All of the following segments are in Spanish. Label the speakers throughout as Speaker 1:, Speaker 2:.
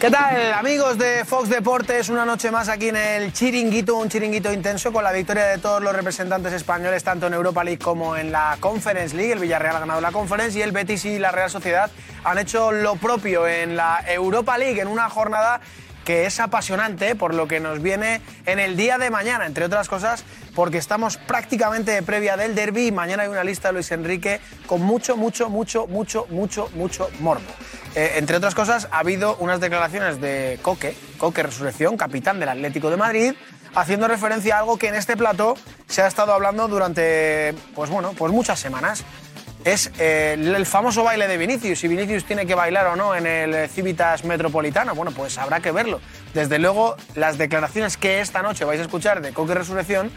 Speaker 1: ¿Qué tal, amigos de Fox Deportes? Una noche más aquí en el Chiringuito, un chiringuito intenso con la victoria de todos los representantes españoles, tanto en Europa League como en la Conference League. El Villarreal ha ganado la Conference y el Betis y la Real Sociedad han hecho lo propio en la Europa League en una jornada que es apasionante por lo que nos viene en el día de mañana, entre otras cosas porque estamos prácticamente previa del derby y mañana hay una lista de Luis Enrique con mucho, mucho, mucho, mucho, mucho, mucho morbo. Eh, entre otras cosas, ha habido unas declaraciones de Coque, Coque Resurrección, capitán del Atlético de Madrid, haciendo referencia a algo que en este plato se ha estado hablando durante, pues bueno, pues muchas semanas. Es eh, el famoso baile de Vinicius, si Vinicius tiene que bailar o no en el Civitas Metropolitano. Bueno, pues habrá que verlo. Desde luego, las declaraciones que esta noche vais a escuchar de Coque Resurrección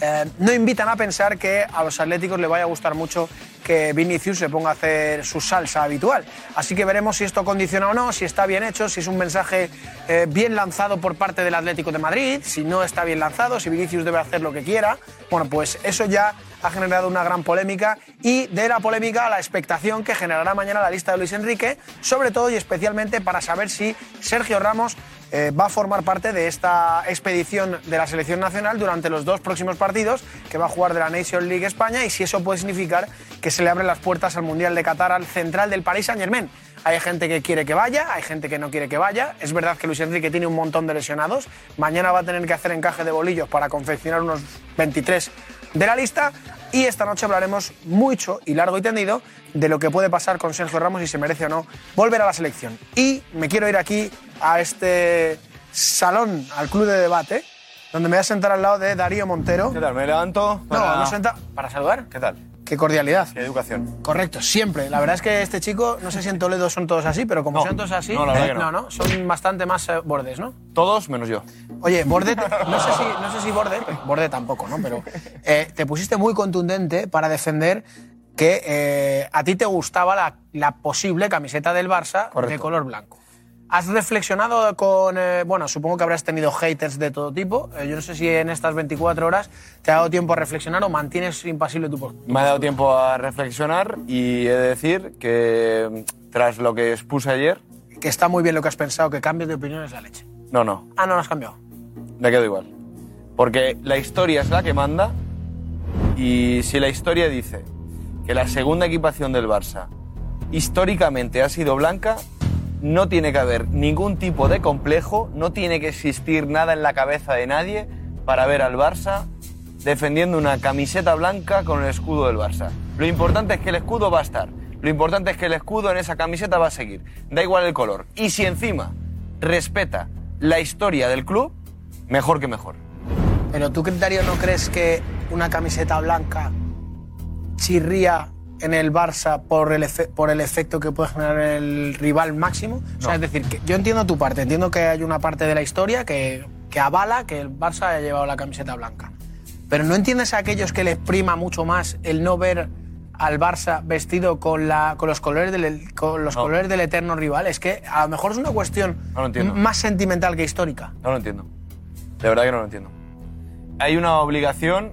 Speaker 1: eh, no invitan a pensar que a los atléticos le vaya a gustar mucho que Vinicius se ponga a hacer su salsa habitual. Así que veremos si esto condiciona o no, si está bien hecho, si es un mensaje eh, bien lanzado por parte del Atlético de Madrid, si no está bien lanzado, si Vinicius debe hacer lo que quiera. Bueno, pues eso ya ha generado una gran polémica y de la polémica a la expectación que generará mañana la lista de Luis Enrique, sobre todo y especialmente para saber si Sergio Ramos eh, va a formar parte de esta expedición de la selección nacional durante los dos próximos partidos que va a jugar de la Nation League España y si eso puede significar que se le abren las puertas al Mundial de Qatar al central del Paris Saint Germain. Hay gente que quiere que vaya, hay gente que no quiere que vaya. Es verdad que Luis Enrique tiene un montón de lesionados. Mañana va a tener que hacer encaje de bolillos para confeccionar unos 23 de la lista. Y esta noche hablaremos mucho y largo y tendido de lo que puede pasar con Sergio Ramos y si merece o no volver a la selección. Y me quiero ir aquí a este salón, al club de debate, donde me voy a sentar al lado de Darío Montero.
Speaker 2: ¿Qué tal? ¿Me levanto?
Speaker 1: No, no senta para saludar.
Speaker 2: ¿Qué tal?
Speaker 1: Qué cordialidad.
Speaker 2: Qué educación.
Speaker 1: Correcto, siempre. La verdad es que este chico, no sé si en Toledo son todos así, pero como
Speaker 2: No.
Speaker 1: son todos así,
Speaker 2: No, la verdad que no.
Speaker 1: no, son bastante más eh, bordes, ¿no?
Speaker 2: Todos menos yo.
Speaker 1: Oye, Borde, te- no sé si, no sé si Borde, Borde tampoco, ¿no? Pero eh, te pusiste muy contundente para defender que eh, a ti te gustaba la, la posible camiseta del Barça de
Speaker 2: Correcto.
Speaker 1: color blanco. ¿Has reflexionado con, eh, bueno, supongo que habrás tenido haters de todo tipo. Eh, yo no sé si en estas 24 horas te ha dado tiempo a reflexionar o mantienes impasible tu postura.
Speaker 2: Me ha dado tiempo a reflexionar y he de decir que mm, tras lo que expuse ayer,
Speaker 1: Que está muy bien lo que has pensado, que cambios de opinión es la leche.
Speaker 2: no, no,
Speaker 1: Ah, no lo has cambiado.
Speaker 2: me quedo igual. Porque la historia es la que manda y si la historia dice que la segunda equipación del Barça históricamente ha sido blanca, no tiene que haber ningún tipo de complejo, no tiene que existir nada en la cabeza de nadie para ver al Barça defendiendo una camiseta blanca con el escudo del Barça. Lo importante es que el escudo va a estar. Lo importante es que el escudo en esa camiseta va a seguir. Da igual el color. Y si encima respeta la historia del club, mejor que mejor.
Speaker 1: Pero tú, Darío, ¿no crees que una camiseta blanca chirría en el Barça por el, efe- por el efecto que puede generar el rival máximo? O sea, es decir, que yo entiendo tu parte, entiendo que hay una parte de la historia que, que avala que el Barça haya llevado la camiseta blanca. Pero ¿no entiendes a aquellos que les prima mucho más el no ver al Barça vestido con, la, con, los, colores del, con los
Speaker 2: No.
Speaker 1: colores del eterno rival? Es que a lo mejor es una cuestión
Speaker 2: No
Speaker 1: más sentimental que histórica.
Speaker 2: No lo entiendo. De verdad que no lo entiendo. Hay una obligación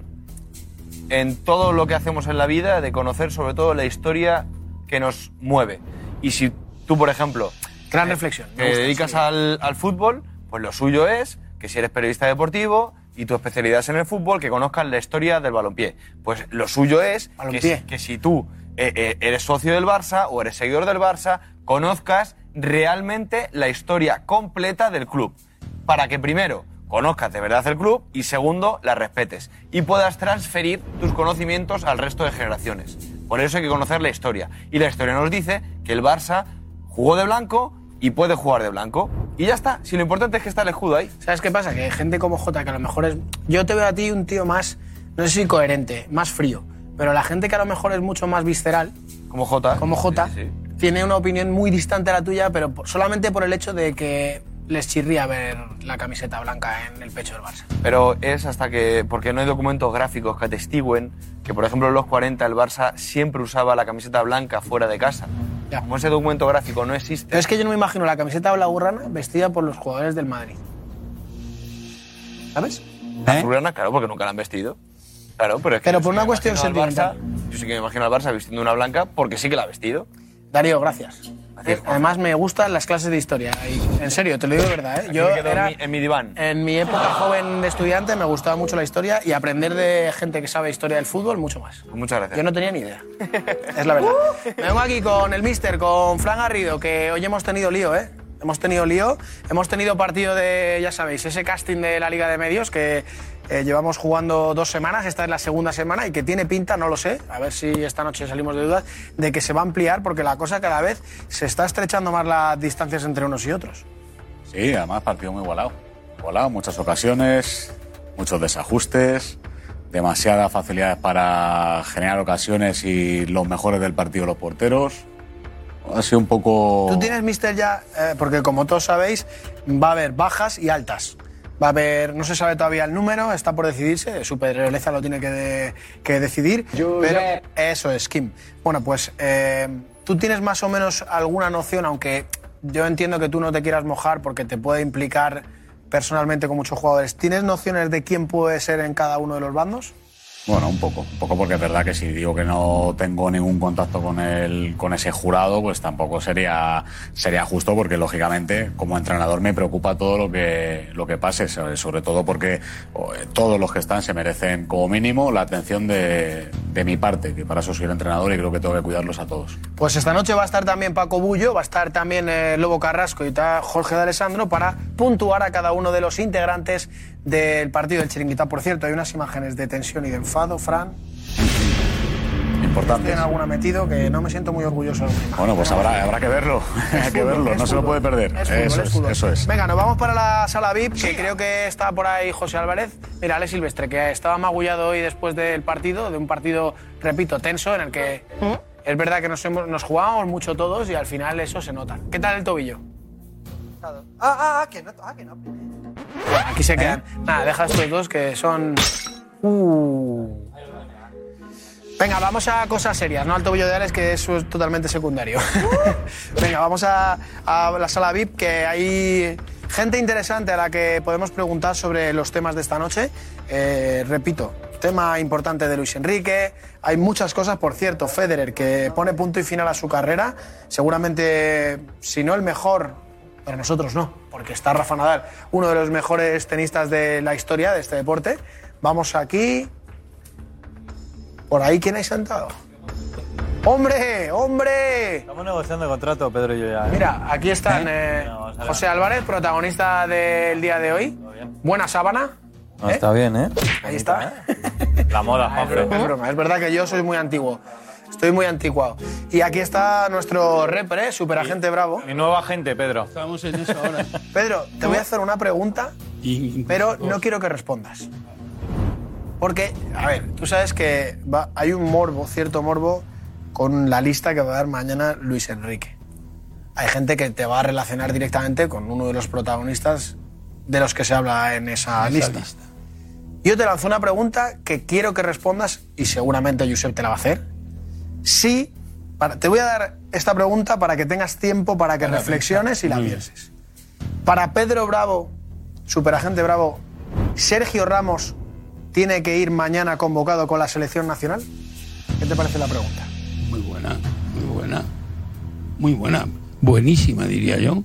Speaker 2: en todo lo que hacemos en la vida de conocer sobre todo la historia que nos mueve. Y si tú, por ejemplo,
Speaker 1: Gran reflexión. me
Speaker 2: te
Speaker 1: gusta,
Speaker 2: dedicas
Speaker 1: sí.
Speaker 2: al, al fútbol, pues lo suyo es que si eres periodista deportivo y tu especialidad es en el fútbol, que conozcas la historia del balompié. Pues lo suyo es que,
Speaker 1: Balompié.
Speaker 2: si- que si tú eh, eh, eres socio del Barça o eres seguidor del Barça, conozcas realmente la historia completa del club. Para que primero conozcas de verdad el club y segundo la respetes y puedas transferir tus conocimientos al resto de generaciones. Por eso hay que conocer la historia. Y la historia nos dice que el Barça jugó de blanco y puede jugar de blanco. Y ya está. Si lo importante es que está el escudo ahí.
Speaker 1: ¿Sabes qué pasa? Que hay gente como Jota, que a lo mejor es. Yo te veo a ti un tío más, no sé si coherente, más frío. Pero la gente que a lo mejor es mucho más visceral,
Speaker 2: Como J.
Speaker 1: como Jota,
Speaker 2: Sí,
Speaker 1: tiene una opinión muy distante a la tuya, pero solamente por el hecho de que les chirría ver la camiseta blanca en el pecho del Barça.
Speaker 2: Pero es hasta que, porque no hay documentos gráficos que atestiguen que, por ejemplo, en los 40 el Barça siempre usaba la camiseta blanca fuera de casa.
Speaker 1: Ya.
Speaker 2: Como ese documento gráfico no existe,
Speaker 1: Pero es que yo no me imagino la camiseta blaugrana vestida por los jugadores del Madrid. ¿Sabes?
Speaker 2: azulgrana, claro, porque nunca la han vestido. Claro, pero es que
Speaker 1: Pero por una cuestión
Speaker 2: imagino al Barça-
Speaker 1: sentimental.
Speaker 2: yo sí que me imagino al Barça vistiendo una blanca porque sí que la ha vestido.
Speaker 1: Darío, gracias.
Speaker 2: Gracias.
Speaker 1: Además me gustan las clases de historia. y en serio, te lo digo de verdad. ¿eh? Yo era,
Speaker 2: en, mi, en mi diván.
Speaker 1: en mi época joven de estudiante me gustaba mucho la historia y aprender de gente que sabe historia del fútbol mucho más.
Speaker 2: Muchas gracias.
Speaker 1: Yo no tenía ni idea. Es la verdad. Me vengo aquí con el mister, con Fran Garrido, que hoy hemos tenido lío, ¿eh? Hemos tenido lío. Hemos tenido partido de, ya sabéis, ese casting de la Liga de Medios que eh, llevamos jugando dos semanas. Esta es la segunda semana y que tiene pinta, no lo sé, a ver si esta noche salimos de dudas, de que se va a ampliar porque la cosa cada vez se está estrechando más las distancias entre unos y otros.
Speaker 3: Sí, además partido muy igualado. Igualado, muchas ocasiones, muchos desajustes, demasiadas facilidades para generar ocasiones y los mejores del partido los porteros. Ha sido un poco...
Speaker 1: Tú tienes, mister, ya, eh, porque como todos sabéis, va a haber bajas y altas. Va a haber, no se sabe todavía el número, está por decidirse, su Pedroleza lo tiene que, de- que decidir. pero eso es, Kim. Bueno, pues eh, tú tienes más o menos alguna noción, aunque yo entiendo que tú no te quieras mojar porque te puede implicar personalmente con muchos jugadores. ¿Tienes nociones de quién puede ser en cada uno de los bandos?
Speaker 3: Bueno, un poco, un poco porque es verdad que si digo que no tengo ningún contacto con el, con ese jurado, pues tampoco sería, sería justo porque lógicamente como entrenador me preocupa todo lo que, lo que pase, sobre todo porque oh, todos los que están se merecen como mínimo la atención de, de mi parte, que para eso soy el entrenador y creo que tengo que cuidarlos a todos.
Speaker 1: Pues esta noche va a estar también Paco Bullo, va a estar también eh, Lobo Carrasco y está Jorge de Alessandro para puntuar a cada uno de los integrantes del partido del Chiringuita. Por cierto, hay unas imágenes de tensión y de enfado, Fran.
Speaker 3: Importante.
Speaker 1: Tienen alguna metido que no me siento muy orgulloso.
Speaker 3: Bueno, pues habrá, habrá que verlo, hay que verlo, no se lo puede perder.
Speaker 1: Es fútbol,
Speaker 3: eso
Speaker 1: es fútbol.
Speaker 3: eso es.
Speaker 1: Venga, nos vamos para la sala VIP, que creo que está por ahí José Álvarez. Mira, Ale Silvestre, que estaba magullado hoy después del partido, de un partido, repito, tenso, en el que es verdad que nos, hemos- nos jugábamos mucho todos y al final eso se nota. ¿Qué tal el tobillo?
Speaker 4: Ah, ah, ah, que no, ah, que no.
Speaker 1: Aquí se quedan. Nada, deja estos dos que son. Uh. Venga, vamos a cosas serias, no al tobillo de Alex, que eso es totalmente secundario. Venga, vamos a, a la sala VIP, que hay gente interesante a la que podemos preguntar sobre los temas de esta noche. Eh, repito, tema importante de Luis Enrique. Hay muchas cosas, por cierto, Federer, que pone punto y final a su carrera. Seguramente, si no el mejor, para nosotros no, porque está Rafa Nadal, uno de los mejores tenistas de la historia de este deporte. Vamos aquí. ¿Por ahí quién hay sentado? ¡Hombre! ¡Hombre!
Speaker 5: Estamos negociando el contrato, Pedro y yo ya. ¿eh?
Speaker 1: Mira, aquí están eh,
Speaker 5: No, ver.
Speaker 1: José Álvarez, protagonista del día de hoy. Buena sábana.
Speaker 5: No,
Speaker 1: ¿eh?
Speaker 5: está bien, ¿eh?
Speaker 1: Ahí está.
Speaker 5: La moda,
Speaker 1: es broma. Es verdad que yo soy muy antiguo. Estoy muy anticuado. Y aquí está nuestro repre, superagente bravo.
Speaker 5: Mi nueva gente, Pedro.
Speaker 6: Estamos en eso ahora.
Speaker 1: Pedro, te voy a hacer una pregunta pero no quiero que respondas. Porque, a ver, tú sabes que va- hay un morbo, cierto morbo, con la lista que va a dar mañana Luis Enrique. Hay gente que te va a relacionar directamente con uno de los protagonistas de los que se habla en esa,
Speaker 6: esa
Speaker 1: lista.
Speaker 6: lista.
Speaker 1: Yo te lanzo una pregunta que quiero que respondas y seguramente Josep te la va a hacer. Sí, para- te voy a dar esta pregunta para que tengas tiempo para que
Speaker 6: Para
Speaker 1: reflexiones y la pienses. Para Pedro Bravo, superagente Bravo, ¿Sergio Ramos tiene que ir mañana convocado con la selección nacional? ¿Qué te parece la pregunta?
Speaker 6: Muy buena, muy buena. Muy buena. Buenísima, diría yo.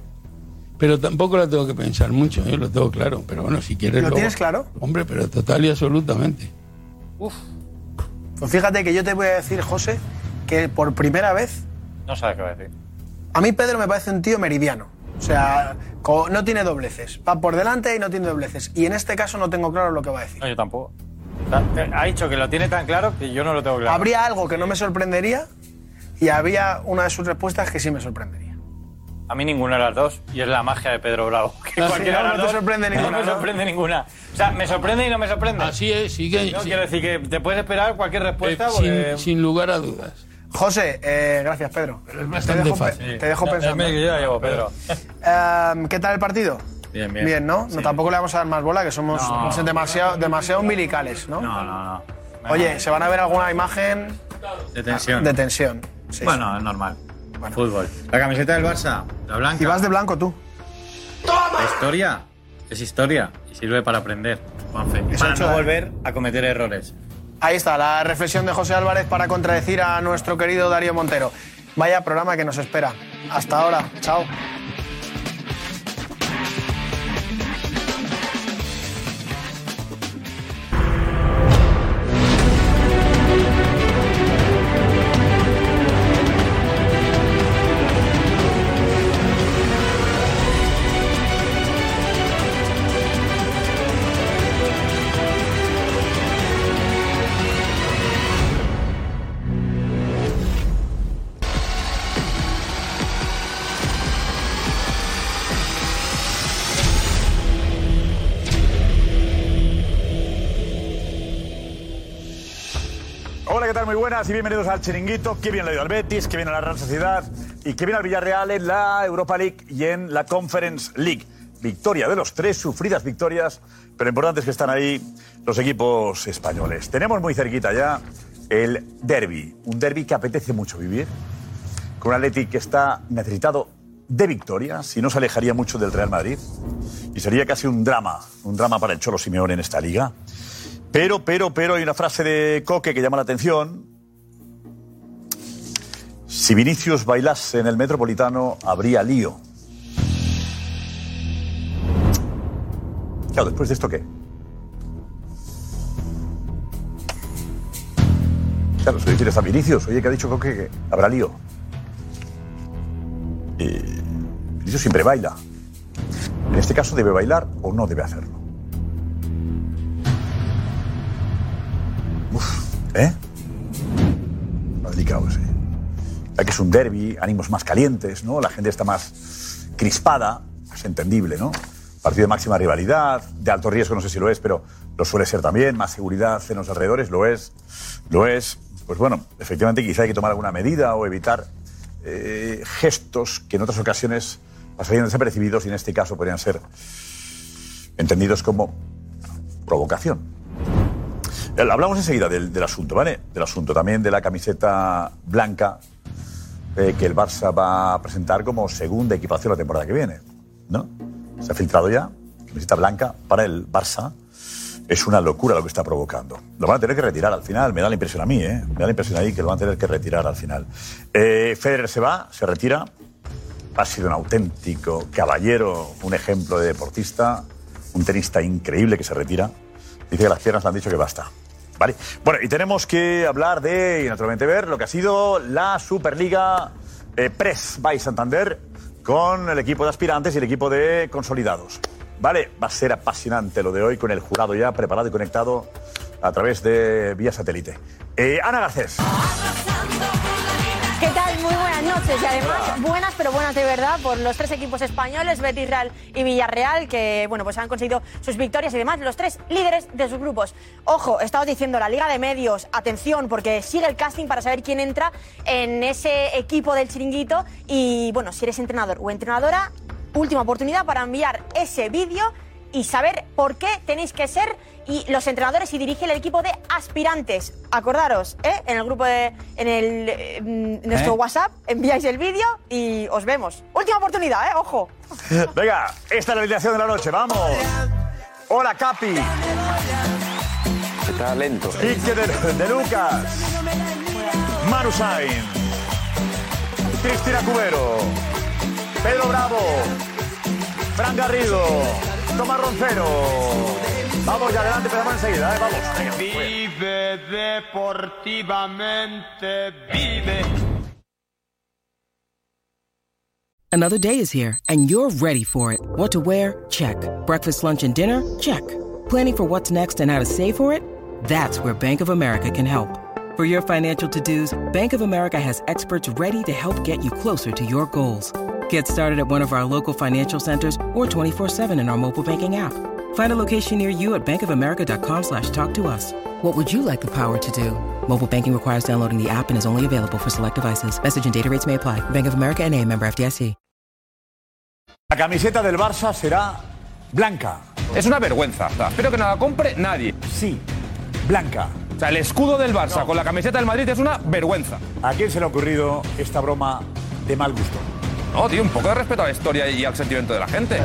Speaker 6: Pero tampoco la tengo que pensar mucho, yo lo tengo claro. Pero bueno, si quieres.
Speaker 1: ¿Lo
Speaker 6: luego-
Speaker 1: tienes claro?
Speaker 6: Hombre, pero total y absolutamente.
Speaker 1: Pues fíjate que yo te voy a decir, José, que por primera vez
Speaker 5: No sabes qué va a decir.
Speaker 1: A mí Pedro me parece un tío meridiano. O sea, no tiene dobleces. Va por delante y no tiene dobleces. Y en este caso no tengo claro lo que va a decir.
Speaker 5: No, yo tampoco. Ta- te- Ha dicho que lo tiene tan claro que yo no lo tengo claro.
Speaker 1: Habría algo que no me sorprendería y había una de sus respuestas que sí me sorprendería.
Speaker 5: A mí ninguna de las dos. Y es la magia de Pedro Bravo. Que
Speaker 1: No,
Speaker 5: cualquiera
Speaker 1: no,
Speaker 5: de
Speaker 1: no
Speaker 5: las
Speaker 1: te
Speaker 5: dos
Speaker 1: sorprende ninguna,
Speaker 5: No me
Speaker 1: ¿no?
Speaker 5: sorprende ninguna. O sea, me sorprende y no me sorprende.
Speaker 6: Así es, sigue.
Speaker 5: No,
Speaker 6: sí,
Speaker 5: quiero decir que te puedes esperar cualquier
Speaker 6: eh,
Speaker 5: respuesta
Speaker 6: sin,
Speaker 5: porque...
Speaker 6: sin lugar a dudas.
Speaker 1: José, eh, gracias, Pedro.
Speaker 6: es
Speaker 1: te dejo,
Speaker 6: fácil.
Speaker 1: pe- te dejo pensando.
Speaker 5: Yo ya llevo, Pedro.
Speaker 1: Eh, ¿Qué tal el partido?
Speaker 5: Bien, bien.
Speaker 1: Bien, ¿no? no tampoco le vamos a dar más bola, que somos
Speaker 5: No.
Speaker 1: demasiado, demasiado umbilicales, ¿no?
Speaker 5: No, no, no.
Speaker 1: Oye, ¿se van a ver alguna imagen
Speaker 5: De tensión.
Speaker 1: de tensión? Sí.
Speaker 5: Bueno, es normal. Fútbol. La camiseta del Barça, la blanca.
Speaker 1: Y vas de blanco tú.
Speaker 5: La historia es historia y sirve para aprender, Juanfe. Y para
Speaker 1: hecho,
Speaker 5: no
Speaker 1: ¿eh?
Speaker 5: volver a cometer errores.
Speaker 1: Ahí está, la reflexión de José Álvarez para contradecir a nuestro querido Darío Montero. Vaya programa que nos espera. Hasta ahora. Chao.
Speaker 7: Buenas y bienvenidos al Chiringuito. Qué bien le ha al Betis, qué bien a la Real Sociedad y qué bien al Villarreal en la Europa League y en la Conference League. Victoria de los tres, sufridas victorias, pero importante es que están ahí los equipos españoles. Tenemos muy cerquita ya el derby, un derby que apetece mucho vivir, con un Athletic que está necesitado de victoria, si no se alejaría mucho del Real Madrid, y sería casi un drama, un drama para el Cholo Simeone en esta liga. Pero, pero, pero hay una frase de Coque que llama la atención. Si Vinicius bailase en el Metropolitano, habría lío. Claro, después de esto, ¿qué? Claro, se dice a Vinicius, oye, que ha dicho que habrá lío. Y Vinicius siempre baila. En este caso, ¿debe bailar o no debe hacerlo? ¿Eh? Lo delicado ese. Ya que es un derby, ánimos más calientes, ¿no? La gente está más crispada, es entendible, ¿no? Partido de máxima rivalidad, de alto riesgo, no sé si lo es, pero lo suele ser también, más seguridad en los alrededores, lo es, lo es. Pues bueno, efectivamente quizá hay que tomar alguna medida o evitar eh, gestos que en otras ocasiones pasarían desapercibidos y en este caso podrían ser entendidos como provocación. Eh, Hablamos enseguida del, del asunto, ¿vale? Del asunto también de la camiseta blanca eh, que el Barça va a presentar como segunda equipación la temporada que viene, ¿no? Se ha filtrado ya, camiseta blanca para el Barça. Es una locura lo que está provocando. Lo van a tener que retirar al final, me da la impresión a mí, ¿eh? Me da la impresión ahí que lo van a tener que retirar al final. Eh, Federer se va, se retira. Ha sido un auténtico caballero, un ejemplo de deportista, un tenista increíble que se retira. Dice que las piernas le han dicho que basta. Bueno, y tenemos que hablar de, y naturalmente ver, lo que ha sido la Superliga eh, Press by Santander con el equipo de aspirantes y el equipo de consolidados. ¿Vale? Va a ser apasionante lo de hoy con el jurado ya preparado y conectado a través de vía satélite. Eh, Ana Garcés.
Speaker 8: ¿Qué tal? Muy buenas noches y además buenas pero buenas de verdad por los tres equipos españoles, Betis, Real y Villarreal, que bueno pues han conseguido sus victorias y demás, los tres líderes de sus grupos. Ojo, estamos diciendo la Liga de Medios, atención porque sigue el casting para saber quién entra en ese equipo del chiringuito y bueno, si eres entrenador o entrenadora, última oportunidad para enviar ese vídeo y saber por qué tenéis que ser y los entrenadores y dirigir el equipo de aspirantes. Acordaros, ¿eh? en el grupo de en el eh, mm, nuestro
Speaker 7: ¿Eh?
Speaker 8: WhatsApp enviáis el vídeo y os vemos. Última oportunidad, ¿eh? Ojo.
Speaker 7: Venga, esta es la alineación de la noche, vamos. Hola, Capi.
Speaker 9: Está lento.
Speaker 7: Quique de, de Lucas. Manu Sainz. Cristina Cubero. Pedro Bravo. Fran Garrido. Tomás Roncero. Vamos ya adelante, empezamos enseguida, ¿eh? Vamos. Venga.
Speaker 10: Vive deportivamente, vive.
Speaker 11: Another day is here, and you're ready for it. What to wear? Check. Breakfast, lunch, and dinner? Check. Planning for what's next and how to save for it? That's where Bank of America can help. For your financial to dos, Bank of America has experts ready to help get you closer to your goals. Get started at one of our local financial centers or 24-7 in our mobile banking app. Find a location near you at bankofamerica.com slash talk to us. What would you like the power to do? Mobile banking requires downloading the app and is only available for select devices. Message and data rates may apply. Bank of America and a member FDIC.
Speaker 7: La camiseta del Barça será blanca.
Speaker 9: Es una vergüenza. Espero que no la compre nadie.
Speaker 7: Sí, blanca.
Speaker 9: O sea, el escudo del Barça con la camiseta del Madrid es una vergüenza.
Speaker 7: ¿A quién se le ha ocurrido esta broma de mal gusto?
Speaker 9: No, tío, un poco de respeto a la historia y al sentimiento de la gente.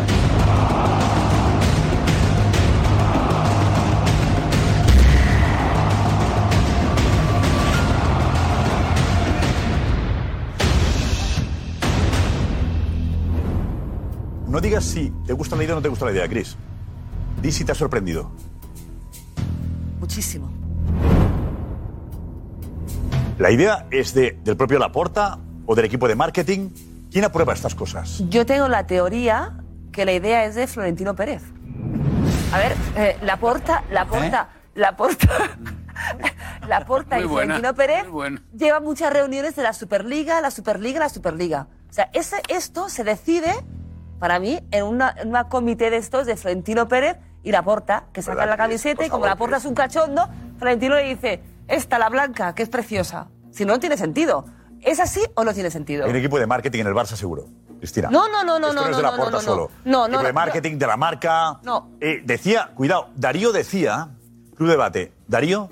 Speaker 7: No digas si te gusta la idea o no te gusta la idea, Chris. Di si te ha sorprendido.
Speaker 12: Muchísimo.
Speaker 7: ¿La idea es de, del propio Laporta o del equipo de marketing? ¿Quién aprueba estas cosas?
Speaker 12: Yo tengo la teoría que la idea es de Florentino Pérez. A ver, eh, la porta, la porta, la porta, la porta y
Speaker 6: Muy buena,
Speaker 12: Florentino Pérez lleva muchas reuniones de la Superliga, la Superliga, la Superliga. O sea, ese, esto se decide, para mí, en una comité de estos de Florentino Pérez y la porta, que sacan la camiseta y como la porta es un cachondo, Florentino le dice, esta, la blanca, que es preciosa. Si no, no tiene sentido. ¿Es así o no tiene sentido?
Speaker 7: Hay un equipo de marketing en el Barça, seguro. Cristina.
Speaker 12: No, no, no, no,
Speaker 7: Esto
Speaker 12: no,
Speaker 7: es de
Speaker 12: no,
Speaker 7: la
Speaker 12: no,
Speaker 7: Porta
Speaker 12: no, no.
Speaker 7: solo.
Speaker 12: No, no,
Speaker 7: equipo de
Speaker 12: no,
Speaker 7: marketing, de la marca.
Speaker 12: No.
Speaker 7: Eh, decía, cuidado, Darío decía, Club Debate, Darío,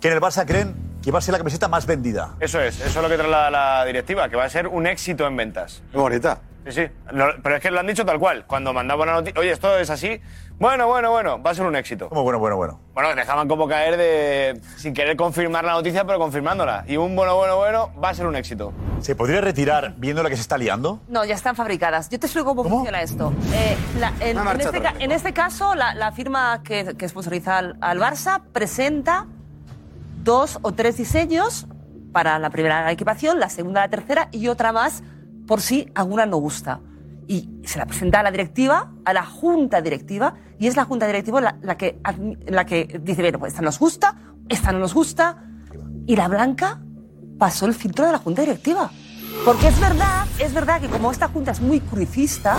Speaker 7: que en el Barça creen que va a ser la camiseta más vendida.
Speaker 2: Eso es, eso es lo que trae la, la directiva, que va a ser un éxito en ventas.
Speaker 13: Muy bonita.
Speaker 2: Sí, sí. No, pero es que lo han dicho tal cual. Cuando mandaban la noticia, oye, esto es así. Bueno, bueno, bueno, va a ser un éxito.
Speaker 7: Como bueno, bueno, bueno.
Speaker 2: Bueno, dejaban como caer de. sin querer confirmar la noticia, pero confirmándola. Y un bueno, bueno, bueno, va a ser un éxito.
Speaker 7: ¿Se podría retirar viendo la que se está liando?
Speaker 12: No, ya están fabricadas. Yo te explico cómo, funciona esto. Eh, la- en,
Speaker 7: Una
Speaker 12: en
Speaker 7: marcha
Speaker 12: este,
Speaker 7: atrás,
Speaker 12: ca- en este caso, la, la firma que, que sponsoriza al, al Barça presenta dos o tres diseños para la primera equipación, la segunda, la tercera y otra más por si alguna no gusta. Y se la presenta a la directiva, a la junta directiva, y es la junta directiva la, la que, la que dice, bueno, pues esta nos gusta, esta no nos gusta, y la blanca pasó el filtro de la junta directiva. Porque es verdad, es verdad que como esta junta es muy cruifista,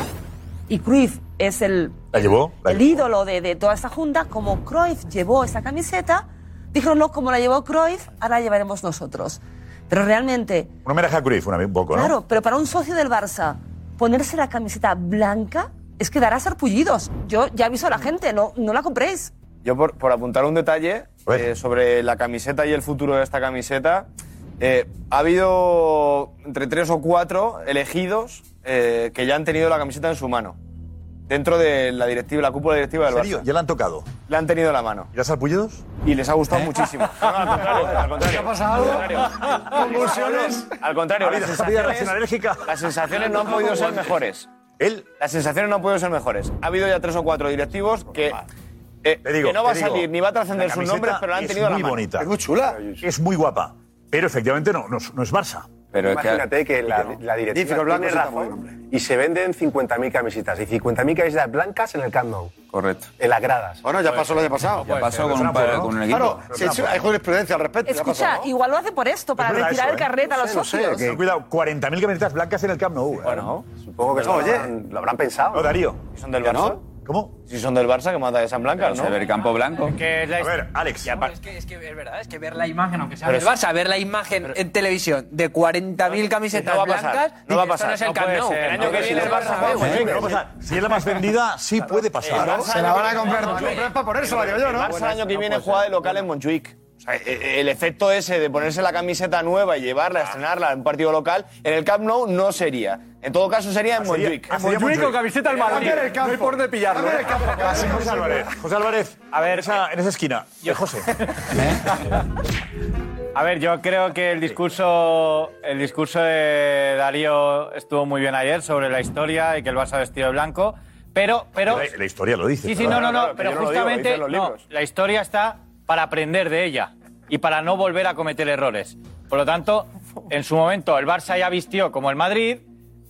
Speaker 12: y Cruyff es el,
Speaker 7: ¿La llevó? La
Speaker 12: el ídolo de, de toda esta junta, como Cruyff llevó esa camiseta, dijeron, no, como la llevó Cruyff, ahora la llevaremos nosotros. Pero realmente,
Speaker 7: Un homenaje a Cruyff, un poco, ¿no?
Speaker 12: claro, pero para un socio del Barça, ponerse la camiseta blanca es que dará sarpullidos. Yo ya aviso a la gente, no, no la compréis.
Speaker 2: Yo, por, por apuntar un detalle eh, sobre la camiseta y el futuro de esta camiseta, eh, ha habido entre tres o cuatro elegidos eh, que ya han tenido la camiseta en su mano. Dentro de la directiva, la cúpula directiva del
Speaker 7: ¿En serio?
Speaker 2: Barça.
Speaker 7: ¿Ya la han tocado?
Speaker 2: La han tenido en la mano.
Speaker 7: ¿Y las sarpullidos?
Speaker 2: Y les ha gustado
Speaker 7: ¿Eh?
Speaker 2: muchísimo. No, no, al contrario, al contrario.
Speaker 7: ¿Qué ha pasado?
Speaker 2: Al contrario.
Speaker 7: ¿Convulsiones?
Speaker 2: Al contrario,
Speaker 7: ¿Ha
Speaker 2: las sensaciones,
Speaker 7: alérgica?
Speaker 2: las sensaciones no han podido ser mejores.
Speaker 7: ¿Él?
Speaker 2: Las sensaciones no han podido ser mejores. Ha habido ya tres o cuatro directivos que, eh,
Speaker 7: Te digo,
Speaker 2: que no va a
Speaker 7: te digo,
Speaker 2: salir ni va a trascender sus nombres, pero la han
Speaker 7: es
Speaker 2: tenido en la
Speaker 7: muy
Speaker 2: mano.
Speaker 7: bonita.
Speaker 13: Es muy chula.
Speaker 7: Es muy guapa. Pero efectivamente no, no, es- no es Barça.
Speaker 13: Pero Imagínate que, la, la directiva tiene razón y se venden 50.000 camisetas y 50.000 camisetas blancas en el Camp Nou,
Speaker 9: Correcto.
Speaker 13: en las gradas.
Speaker 14: Bueno, ya pasó el año pasado.
Speaker 9: Ya pasó con un, par- con un equipo.
Speaker 14: Claro, hay jurisprudencia al respecto.
Speaker 12: Escucha,
Speaker 14: pasó, ¿no?
Speaker 12: igual lo hace por esto, para retirar
Speaker 7: eso,
Speaker 12: el
Speaker 7: ¿eh?
Speaker 12: carnet a los
Speaker 7: No sé,
Speaker 12: socios.
Speaker 7: que- Cuidado, 40.000 camisetas blancas en el Camp Nou.
Speaker 2: Bueno,
Speaker 13: supongo que
Speaker 2: No,
Speaker 13: lo,
Speaker 2: oye.
Speaker 13: habrán, lo habrán pensado.
Speaker 7: No, Darío.
Speaker 2: Son del
Speaker 13: ¿Ya
Speaker 2: Barça.
Speaker 13: No?
Speaker 7: ¿Cómo?
Speaker 2: Si son del Barça, que mata de San Blancas,
Speaker 9: Se
Speaker 2: ¿no?
Speaker 9: ve el campo blanco.
Speaker 7: A ver, Alex.
Speaker 15: Es que, es que es verdad, es que ver la imagen, aunque sea
Speaker 2: Pero
Speaker 15: del Barça, ver la imagen en televisión de 40.000 camisetas
Speaker 2: no va a pasar,
Speaker 15: blancas,
Speaker 2: no va a pasar,
Speaker 15: no es el
Speaker 2: no
Speaker 15: Camp
Speaker 2: puede
Speaker 15: Nou.
Speaker 2: ser. El año que
Speaker 15: No,
Speaker 2: viene el Barça
Speaker 15: no, no, no.
Speaker 7: Pero vamos a si es la más vendida, sí puede pasar.
Speaker 14: Se la van a comprar. Pero para ponérsela, digo yo,
Speaker 2: El
Speaker 14: ¿no?
Speaker 2: Barça el año que viene juega de local en Montjuic. O sea, e- e- el efecto ese de ponerse la camiseta nueva y llevarla, estrenarla en un partido local, en el Camp Nou no sería. En todo caso sería en Montjuic.
Speaker 7: ah, sería Montjuic.
Speaker 2: camiseta
Speaker 14: al Madrid. Cambia el campo.
Speaker 2: No hay por dónde pillarlo.
Speaker 14: Cambia el campo.
Speaker 7: Casi, José Álvarez. José Álvarez, a ver, esa, en esa esquina. Yo, José.
Speaker 16: A ver, yo creo que el discurso, el discurso de Darío estuvo muy bien ayer sobre la historia y que el Barça vestido de blanco, pero, pero
Speaker 7: La, la historia lo dice.
Speaker 16: sí, sí, no, no, no, pero justamente no, la historia está para aprender de ella y para no volver a cometer errores. Por lo tanto, en su momento el Barça ya vistió como el Madrid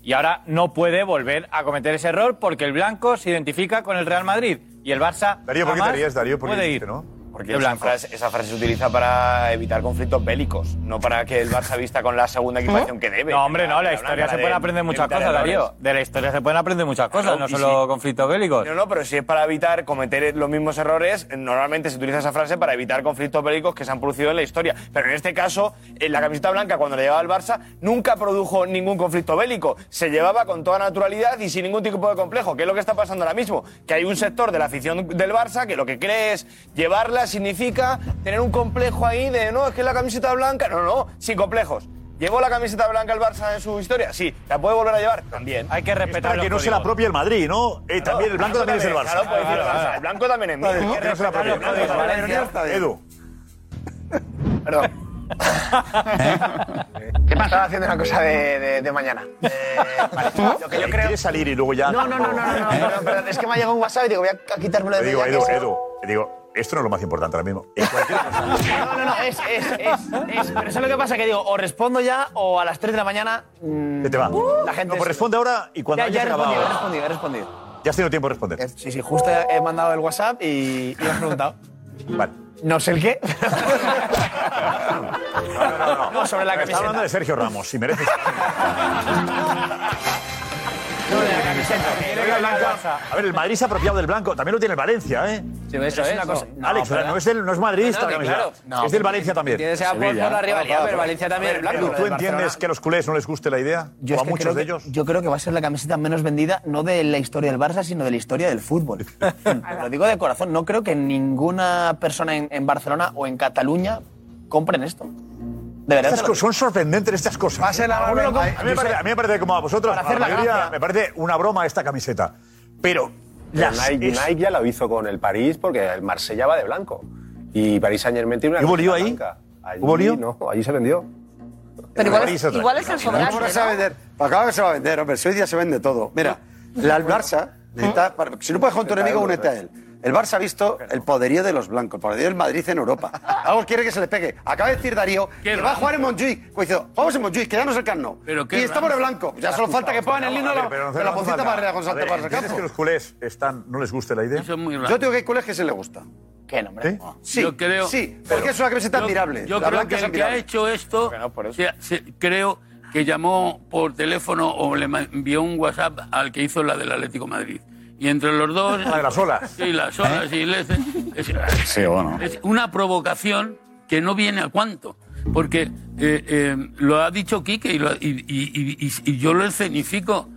Speaker 16: y ahora no puede volver a cometer ese error porque el blanco se identifica con el Real Madrid y el Barça
Speaker 7: Darío, ¿por qué te
Speaker 16: jamás
Speaker 7: ríes, Darío? ¿Por qué
Speaker 16: puede
Speaker 7: dijiste,
Speaker 16: ir.
Speaker 7: no?
Speaker 2: Porque esa frase, esa frase se utiliza para evitar conflictos bélicos, no para que el Barça vista con la segunda equipación que debe.
Speaker 16: No, hombre, no, la
Speaker 2: La
Speaker 16: historia se
Speaker 2: de
Speaker 16: pueden aprender muchas cosas. Darío. De la historia se pueden aprender muchas cosas, no solo
Speaker 2: sí.
Speaker 16: conflictos bélicos.
Speaker 2: No, no, pero si es para evitar cometer los mismos errores, normalmente se utiliza esa frase para evitar conflictos bélicos que se han producido en la historia. Pero en este caso, en la camiseta blanca, cuando le llevaba al Barça, nunca produjo ningún conflicto bélico. Se llevaba con toda naturalidad y sin ningún tipo de complejo, que es lo que está pasando ahora mismo. Que hay un sector de la afición del Barça que lo que cree es llevarla significa tener un complejo ahí de no, es que la camiseta blanca. No, no, sin complejos. ¿Llevó la camiseta blanca el Barça en su historia? Sí. ¿La puede volver a llevar? También.
Speaker 16: Hay que
Speaker 7: Es
Speaker 16: respetar
Speaker 7: para que no se la apropie el Madrid, ¿no? Eh, también el blanco también es el Barça.
Speaker 2: Claro, puede decir el Barça. El blanco también es mío.
Speaker 7: No se la apropie. Edu.
Speaker 13: Perdón. ¿Qué pasa? Estaba haciendo una cosa de, de- de mañana. Eh, vale. Lo que yo creo...
Speaker 7: ¿Quieres salir y luego ya...?
Speaker 13: No, no, no, no, no, no, no, perdón, es que me ha llegado un WhatsApp y digo, voy a quitármelo de
Speaker 7: Te digo,
Speaker 13: media,
Speaker 7: Edu,
Speaker 13: que es-
Speaker 7: Edu, te digo, esto no es lo más importante ahora mismo. En cualquier
Speaker 1: No, no, no, es, es, es, es. Pero eso es lo que pasa, que digo, o respondo ya o a las 3 de la mañana. mm,
Speaker 7: Se te va.
Speaker 1: La gente.
Speaker 7: No, pues responde ahora y cuando
Speaker 1: Ya, ya he respondido, he respondido, he respondido.
Speaker 7: Ya has tenido tiempo de responder.
Speaker 1: Sí, sí, justo he mandado el WhatsApp y, y me has preguntado.
Speaker 7: Vale.
Speaker 1: No sé el qué. No, sobre la
Speaker 7: Está
Speaker 1: camiseta.
Speaker 7: hablando de Sergio Ramos, si mereces. A ver, el Madrid se ha apropiado del blanco. También lo tiene el Valencia, ¿eh?
Speaker 1: Sí, eso es una cosa. No,
Speaker 7: Alex,
Speaker 1: pero-
Speaker 7: no es, del, no es madridista
Speaker 1: No,
Speaker 7: la
Speaker 1: que
Speaker 7: camiseta.
Speaker 1: claro. No,
Speaker 7: es del Valencia también.
Speaker 1: Tiene que ser por, por la rivalidad, pero Valencia también. el blanco.
Speaker 7: Edu,
Speaker 1: Lo
Speaker 7: ¿Tú entiendes que a los culés no les guste la idea?
Speaker 1: Yo
Speaker 7: ¿O
Speaker 1: es
Speaker 7: a muchos
Speaker 1: creo
Speaker 7: de
Speaker 1: que-
Speaker 7: ellos?
Speaker 1: Yo creo que va a ser la camiseta menos vendida, no de la historia del Barça, sino de la historia del fútbol. Lo digo de corazón, no creo que ninguna persona en, en Barcelona o en Cataluña compren esto. De verdad.
Speaker 7: Estas son sorprendentes estas cosas.
Speaker 1: Va a
Speaker 7: a, mí me parece, a mí me parece como a vosotros,
Speaker 1: Para hacer la
Speaker 7: mayoría, me parece una broma esta camiseta. Pero las-
Speaker 13: Nike,
Speaker 7: es-
Speaker 13: Nike ya lo hizo con el París porque el Marsella va de blanco. Y París Saint Germain tiene una
Speaker 7: ¿Hubo lío
Speaker 13: camiseta
Speaker 7: ahí?
Speaker 13: blanca. Allí
Speaker 7: ¿Hubo lío?
Speaker 13: No, allí se vendió.
Speaker 12: Pero igual es, igual es el sobrante,
Speaker 14: Ahora se va a
Speaker 12: ¿no?
Speaker 14: vender. Para que se va a vender, hombre. Hoy día se vende todo. Mira, la, el Barça necesita. si no puedes con tu enemigo, únete a él. El Barça ha visto el poderío de los blancos, el poderío del Madrid en Europa. Algo quiere que se le pegue. Acaba de decir Darío que va a jugar en Montjuic. Pues dice, jugamos en Montjuic, que ya no es el
Speaker 6: qué
Speaker 14: Y estamos de blanco. Ya solo falta que pongan el himno de la, la
Speaker 7: falta.
Speaker 14: barrera con Santa Barra
Speaker 7: ¿Entiendes que los culés están, no les guste la idea?
Speaker 6: Eso es muy raro.
Speaker 14: Yo tengo que hay culés que se les gusta.
Speaker 1: ¿Qué nombre?
Speaker 7: ¿Sí?
Speaker 14: Sí,
Speaker 6: Yo creo-
Speaker 14: sí, porque es una camiseta
Speaker 6: Yo-
Speaker 14: admirable.
Speaker 6: Yo
Speaker 14: la
Speaker 6: creo que el que ha hecho esto,
Speaker 2: Que no, por eso.
Speaker 6: se- se- creo que llamó por teléfono o le envió un WhatsApp al que hizo la del Atlético de Madrid. Y entre los dos...
Speaker 7: La de las olas.
Speaker 6: Sí, las olas y les- es,
Speaker 3: Sí, bueno.
Speaker 6: es una provocación que no viene a cuánto. Porque eh, eh, lo ha dicho Quique y, lo- y- y- y- y- y yo lo escenifico.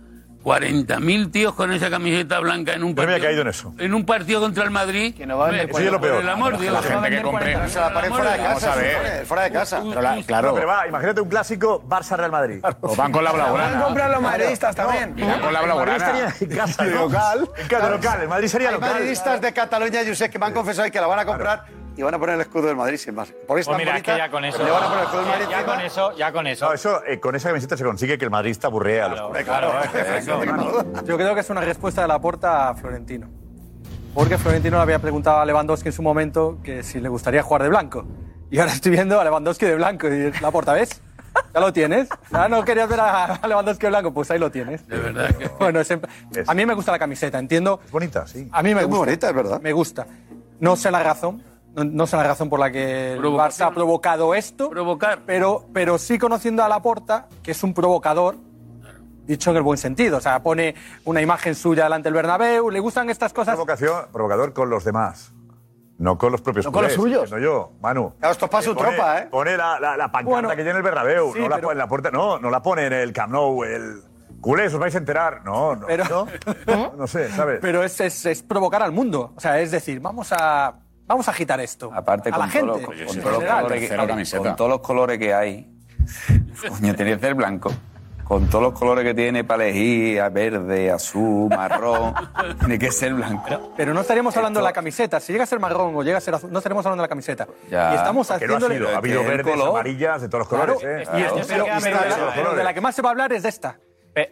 Speaker 6: 40.000 tíos con esa camiseta blanca en un
Speaker 7: Yo no había
Speaker 6: partido.
Speaker 7: caído en eso.
Speaker 6: En un partido contra el Madrid.
Speaker 1: Que no va a vender
Speaker 6: Hombre,
Speaker 7: Eso ya es lo
Speaker 6: por
Speaker 7: peor.
Speaker 6: el amor Dios.
Speaker 3: gente que compre-
Speaker 14: Se la ponen fuera de
Speaker 3: Vamos
Speaker 14: casa. Fuera de casa.
Speaker 3: Pero la- claro,
Speaker 7: No, pero va, imagínate un clásico Barça-Real Madrid.
Speaker 3: o van con la
Speaker 1: Van a
Speaker 3: blaugrana.
Speaker 1: comprar los madridistas también.
Speaker 3: Y van con la
Speaker 7: El Madrid
Speaker 3: blaugrana.
Speaker 7: en casa, de local. En casa de local. El Madrid sería
Speaker 14: Hay
Speaker 7: local.
Speaker 14: madridistas de Cataluña, yo sé que me han confesado hoy que la van a comprar y van a poner el escudo del Madrid sin más. Porque es
Speaker 16: Pues
Speaker 14: tan
Speaker 16: mira, es
Speaker 14: bonita,
Speaker 16: que ya con eso.
Speaker 14: Le van a poner el escudo del
Speaker 16: ya,
Speaker 14: Madrid
Speaker 16: ya
Speaker 14: encima.
Speaker 16: con eso, ya con eso.
Speaker 7: No, eso, eh, con esa camiseta se consigue que el madridista aburrea a los culés.
Speaker 16: claro.
Speaker 4: Yo creo que es una respuesta de la porta a Florentino. Porque Florentino le había preguntado a Lewandowski en su momento que si le gustaría jugar de blanco. Y ahora estoy viendo a Lewandowski de blanco. Y la porta, ¿ves? Ya lo tienes. Ya no querías ver a Lewandowski de blanco, pues ahí lo tienes.
Speaker 6: De verdad que...
Speaker 4: Bueno, es en- a mí me gusta la camiseta, entiendo.
Speaker 7: Es bonita, sí.
Speaker 4: A mí me
Speaker 14: Es muy
Speaker 4: gusta.
Speaker 14: bonita, es verdad.
Speaker 4: Me gusta. No sé la razón. No, no sé la razón por la que el Barça ha provocado esto.
Speaker 6: Provocar.
Speaker 4: Pero, pero sí conociendo a Laporta, que es un provocador, dicho en el buen sentido. O sea, pone una imagen suya delante del Bernabéu, le gustan estas cosas.
Speaker 7: Provocación, provocador con los demás. No con los propios
Speaker 1: No con los
Speaker 7: culés,
Speaker 1: suyos.
Speaker 7: No yo, Manu.
Speaker 14: Claro, esto es para su
Speaker 7: Pone-
Speaker 14: tropa, ¿eh?
Speaker 7: Pone la, la, la pancarta
Speaker 4: Bueno,
Speaker 7: que tiene el Bernabéu.
Speaker 4: sí,
Speaker 7: no la
Speaker 4: pero-
Speaker 7: pone en la puerta. No, no la pone en el Camp Nou. El culés, os vais a enterar. No, no.
Speaker 4: Pero-
Speaker 7: no, no, no sé, ¿sabes?
Speaker 4: Pero es, es- es provocar al mundo. O sea, es decir, vamos a, vamos a agitar esto.
Speaker 17: Aparte,
Speaker 4: a
Speaker 17: con,
Speaker 4: la gente.
Speaker 17: todos los- con todos los colores que,
Speaker 3: Tercera camiseta.
Speaker 17: con todos los colores que hay, coño, tiene que ser blanco. Con todos los colores que tiene para elegir, a verde, azul, marrón, tiene que ser blanco.
Speaker 4: Pero no estaríamos hablando de
Speaker 17: Esto-
Speaker 4: la camiseta. Si llega a ser marrón o llega a ser azul, no estaríamos hablando de la camiseta.
Speaker 17: Ya.
Speaker 4: Y estamos
Speaker 7: Que no ha sido. Ha habido
Speaker 17: el
Speaker 7: verdes,
Speaker 17: color-
Speaker 7: amarillas, de todos los
Speaker 4: Claro,
Speaker 7: colores. ¿eh?
Speaker 4: y es-
Speaker 16: Claro.
Speaker 4: pero-
Speaker 16: Pero-
Speaker 4: pero de la-
Speaker 7: pero-
Speaker 4: pero de la que más se va a hablar es de esta.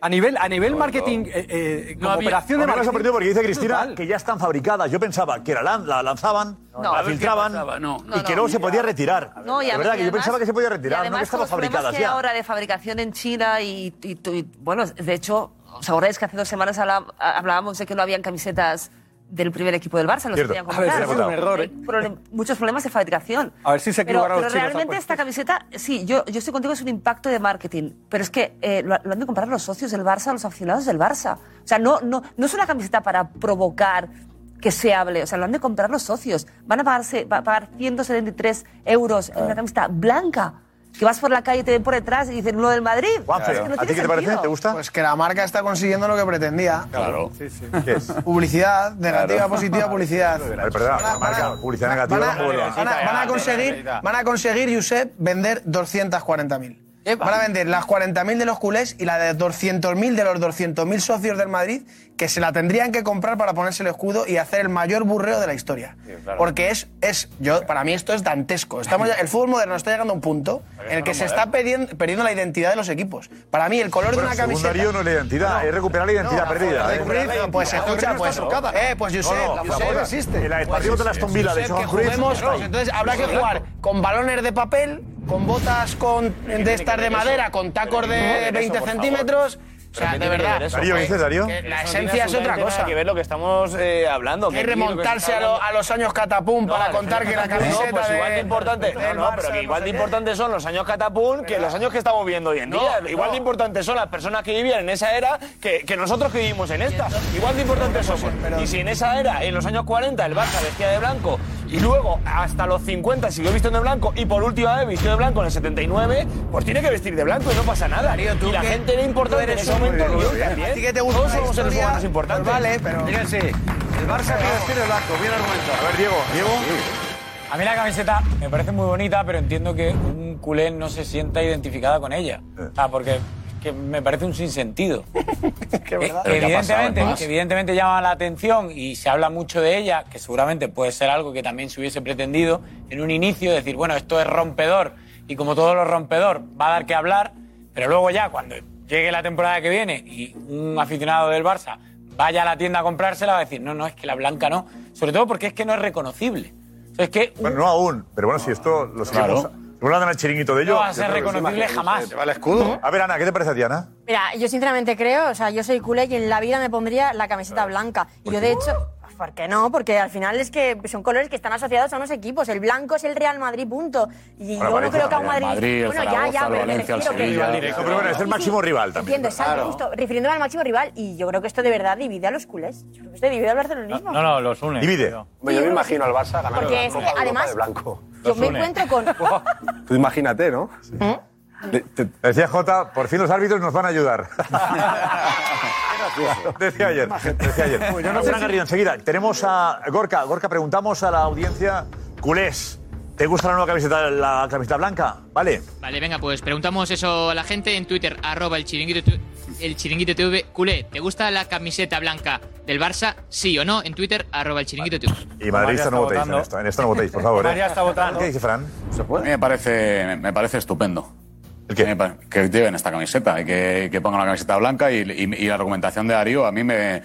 Speaker 4: A nivel, a nivel marketing, eh, eh, como
Speaker 6: había-
Speaker 4: operación
Speaker 7: A
Speaker 4: de
Speaker 7: mí me ha
Speaker 4: marketing.
Speaker 7: sorprendido porque dice Cristina
Speaker 4: brutal.
Speaker 7: que ya están fabricadas. Yo pensaba que la, lan- la lanzaban,
Speaker 12: No.
Speaker 7: la
Speaker 12: A ver
Speaker 6: qué
Speaker 7: filtraban
Speaker 6: pasaba, no.
Speaker 7: y que luego se podía retirar.
Speaker 12: No, y
Speaker 7: de
Speaker 12: a-
Speaker 7: verdad
Speaker 12: y
Speaker 7: que yo
Speaker 12: además-
Speaker 7: pensaba que se podía
Speaker 12: y
Speaker 7: retirar, no
Speaker 12: además
Speaker 7: que estaban
Speaker 12: con los problemas
Speaker 7: fabricadas
Speaker 12: que hay
Speaker 7: ya.
Speaker 12: ahora de fabricación en China y, y- y- bueno, de hecho, ¿os acordáis que hace dos semanas habla- hablábamos de que no habían camisetas del primer equipo del Barça. No
Speaker 4: Cierto.
Speaker 12: se
Speaker 4: A ver, votado. Un error,
Speaker 12: problem- muchos problemas de fabricación.
Speaker 4: A ver si se
Speaker 12: Pero,
Speaker 4: equivocaron
Speaker 12: pero
Speaker 4: los
Speaker 12: realmente esta camiseta, sí, yo, yo estoy contigo, es un impacto de marketing. Pero es que eh, lo, lo han de comprar los socios del Barça, los aficionados del Barça. O sea, no, no, no es una camiseta para provocar que se hable. O sea, lo han de comprar los socios. Van a pagarse, va a pagar 173 euros en una camiseta blanca. Que vas por la calle y te ven por detrás y dicen lo del Madrid.
Speaker 1: Juanfe,
Speaker 12: Es que no
Speaker 1: ¿a ti qué te parece? ¿Te gusta? Pues que la marca está consiguiendo lo que pretendía.
Speaker 7: Claro.
Speaker 1: Sí, sí. Publicidad, negativa,
Speaker 7: Claro.
Speaker 1: positiva, publicidad.
Speaker 7: A ver, perdona, la marca, publicidad negativa.
Speaker 1: Van a, van a- van a conseguir, van a conseguir, Josep, vender 240.000. Van a vender las 40.000 de los culés y la de 200.000 de los 200.000 socios del Madrid que se la tendrían que comprar para ponerse el escudo y hacer el mayor burreo de la historia.
Speaker 2: claro.
Speaker 1: Porque es, es yo, para mí esto es dantesco. Estamos el fútbol moderno está llegando a un punto en el que se está perdiendo, perdiendo la identidad de los equipos. Para mí el color
Speaker 7: Bueno,
Speaker 1: de una camiseta...
Speaker 7: Darío no es la identidad, es recuperar la identidad perdida. ¿eh?
Speaker 1: No, pues escucha, pues, eh, pues Josep,
Speaker 7: No, no,
Speaker 1: Josep,
Speaker 7: la existe. El partido de la Aston Villa de Johan
Speaker 1: que
Speaker 7: Cruyff,
Speaker 1: juguemos,
Speaker 7: no.
Speaker 1: pues entonces habrá que jugar con balones de papel, con botas con, de estas de madera, con tacos de 20 centímetros. O sea, de verdad.
Speaker 7: Darío, ¿qué dices, Darío?
Speaker 1: Que la
Speaker 2: Eso
Speaker 1: esencia es otra cosa.
Speaker 2: nada que ver lo que estamos eh, hablando.
Speaker 1: Hay que
Speaker 2: aquí lo que
Speaker 1: remontarse
Speaker 2: se
Speaker 1: a,
Speaker 2: está
Speaker 1: lo- a los años catapum para contar que la camiseta
Speaker 2: No, pues igual de importante, no, pero que igual de importantes son los años catapum que los años que estamos viviendo hoy en día.
Speaker 1: no.
Speaker 2: Igual de importantes son las personas que vivían en esa era que, que nosotros que vivimos en esta. Igual de importantes somos. Y si en esa era, en los años 40, el Barça vestía de blanco y luego hasta los 50 siguió vistiendo de blanco y por última vez vistió de blanco en el 79, pues tiene que vestir de blanco y no pasa nada.
Speaker 1: Darío, tú
Speaker 2: y la
Speaker 1: que-
Speaker 2: gente era importante en ese momento. y
Speaker 1: A
Speaker 2: también.
Speaker 1: ti que te gusta
Speaker 2: Todos somos seres humanos importantes.
Speaker 1: pues vale, pero-
Speaker 14: Fíjense, el Barça que vestir de blanco, bien argumentado.
Speaker 7: A ver, Diego, Diego.
Speaker 16: A mí la camiseta me parece muy bonita, pero entiendo que un culé no se sienta identificada con ella. O sea, porque que me parece un sinsentido.
Speaker 3: ¿qué pasado,
Speaker 16: evidentemente, evidentemente llama la atención y se habla mucho de ella, que seguramente puede ser algo que también se hubiese pretendido en un inicio, decir, bueno, esto es rompedor y como todo lo rompedor va a dar que hablar, pero luego ya cuando llegue la temporada que viene y un aficionado del Barça vaya a la tienda a comprársela, va a decir, no, no, es que la blanca no. Sobre todo porque es que no es reconocible. O sea, es que
Speaker 7: Bueno, no aún, pero bueno, si esto lo seguimos.
Speaker 16: Claro.
Speaker 7: Si hablan al chiringuito de ello.
Speaker 16: No va a ser reconocible jamás.
Speaker 7: ¿Te va el escudo? A ver, Ana, ¿qué te parece a ti, Ana?
Speaker 8: Mira, yo sinceramente creo, o sea, yo soy culé y en la vida me pondría la camiseta blanca. Y yo, de hecho, ¿por qué no? Porque al final es que son colores que están asociados a unos equipos. El blanco es el Real Madrid, punto. Y
Speaker 7: Bueno,
Speaker 8: yo no creo que a un Madrid.
Speaker 7: Madrid, el
Speaker 8: bueno, ya,
Speaker 7: Zaragoza,
Speaker 8: ya,
Speaker 7: el
Speaker 8: pero
Speaker 7: Valencia, el
Speaker 8: que-
Speaker 7: bueno, es el máximo rival también.
Speaker 8: Entiendo, exacto, justo, refiriéndome al máximo rival. Y yo creo que esto de verdad divide a los culés. Yo creo que esto divide al barcelonismo.
Speaker 16: No, no, los une.
Speaker 7: Divide.
Speaker 13: Yo me imagino al Barça ganando
Speaker 8: Porque
Speaker 13: la
Speaker 8: es que, además,
Speaker 13: de blanco.
Speaker 8: Yo me encuentro con.
Speaker 13: Tú imagínate, ¿no?
Speaker 7: Decía Jota, por fin los árbitros nos van a ayudar. decía ayer. Decía ayer.
Speaker 14: Pues yo no si-
Speaker 7: Garrido, enseguida. Tenemos a Gorka. Gorka, preguntamos a la audiencia, culés, ¿te gusta la nueva camiseta, la camiseta blanca? ¿Vale?
Speaker 18: Vale, venga, pues preguntamos eso a la gente en Twitter, arroba el chiringuito, el chiringuito TV. Culé, ¿te gusta la camiseta blanca del Barça? Sí o no, en Twitter, arroba el chiringuito TV.
Speaker 7: Y madridistas no votéis en esto. En esto no votéis, por favor. ¿eh?
Speaker 16: María está votando.
Speaker 7: ¿Qué dice Fran?
Speaker 3: A mí me parece, me parece estupendo. Que, que lleven esta camiseta y que, pongan la camiseta blanca y, la argumentación de Darío a mí me,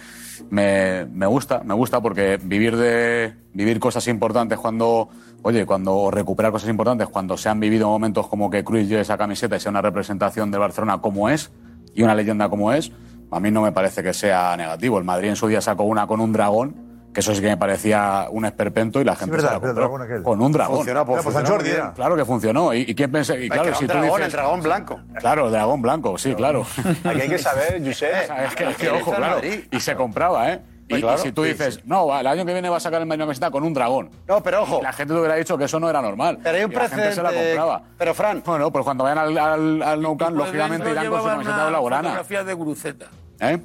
Speaker 3: me, gusta, me gusta porque vivir de vivir cosas importantes cuando, oye, cuando recuperar cosas importantes cuando se han vivido momentos como que Cruz lleve esa camiseta y sea una representación de Barcelona como es y una leyenda como es, a mí no me parece que sea negativo. El Madrid en su día sacó una con un dragón, que eso sí que me parecía un esperpento y la gente
Speaker 7: verdad,
Speaker 3: se la
Speaker 7: pero el
Speaker 3: compró.
Speaker 7: dragón aquel.
Speaker 3: Con un dragón.
Speaker 14: Funcionó, pues,
Speaker 7: San Jordi.
Speaker 3: Claro que funcionó. ¿Y, y quién pensé? Y claro, si tú
Speaker 14: dragón,
Speaker 3: dices-
Speaker 14: el dragón blanco.
Speaker 3: Claro, el dragón blanco, sí, claro.
Speaker 13: Aquí hay que saber, Josep.
Speaker 3: Es que, es que,
Speaker 14: el
Speaker 3: ojo, claro. Y se compraba, ¿eh? Y,
Speaker 14: Pues claro,
Speaker 3: y si tú
Speaker 14: sí,
Speaker 3: dices, no, el año que viene va a sacar el Madrid camiseta con un dragón.
Speaker 14: No, pero ojo.
Speaker 3: Y la gente te hubiera dicho que eso no era normal.
Speaker 14: Pero hay un
Speaker 3: Y la gente se la compraba.
Speaker 14: Pero, Fran.
Speaker 3: Bueno, pues cuando vayan al, al, al Nou Camp, lógicamente irán con su camiseta blaugrana.
Speaker 6: fotografía de Guruceta.
Speaker 3: ¿Eh?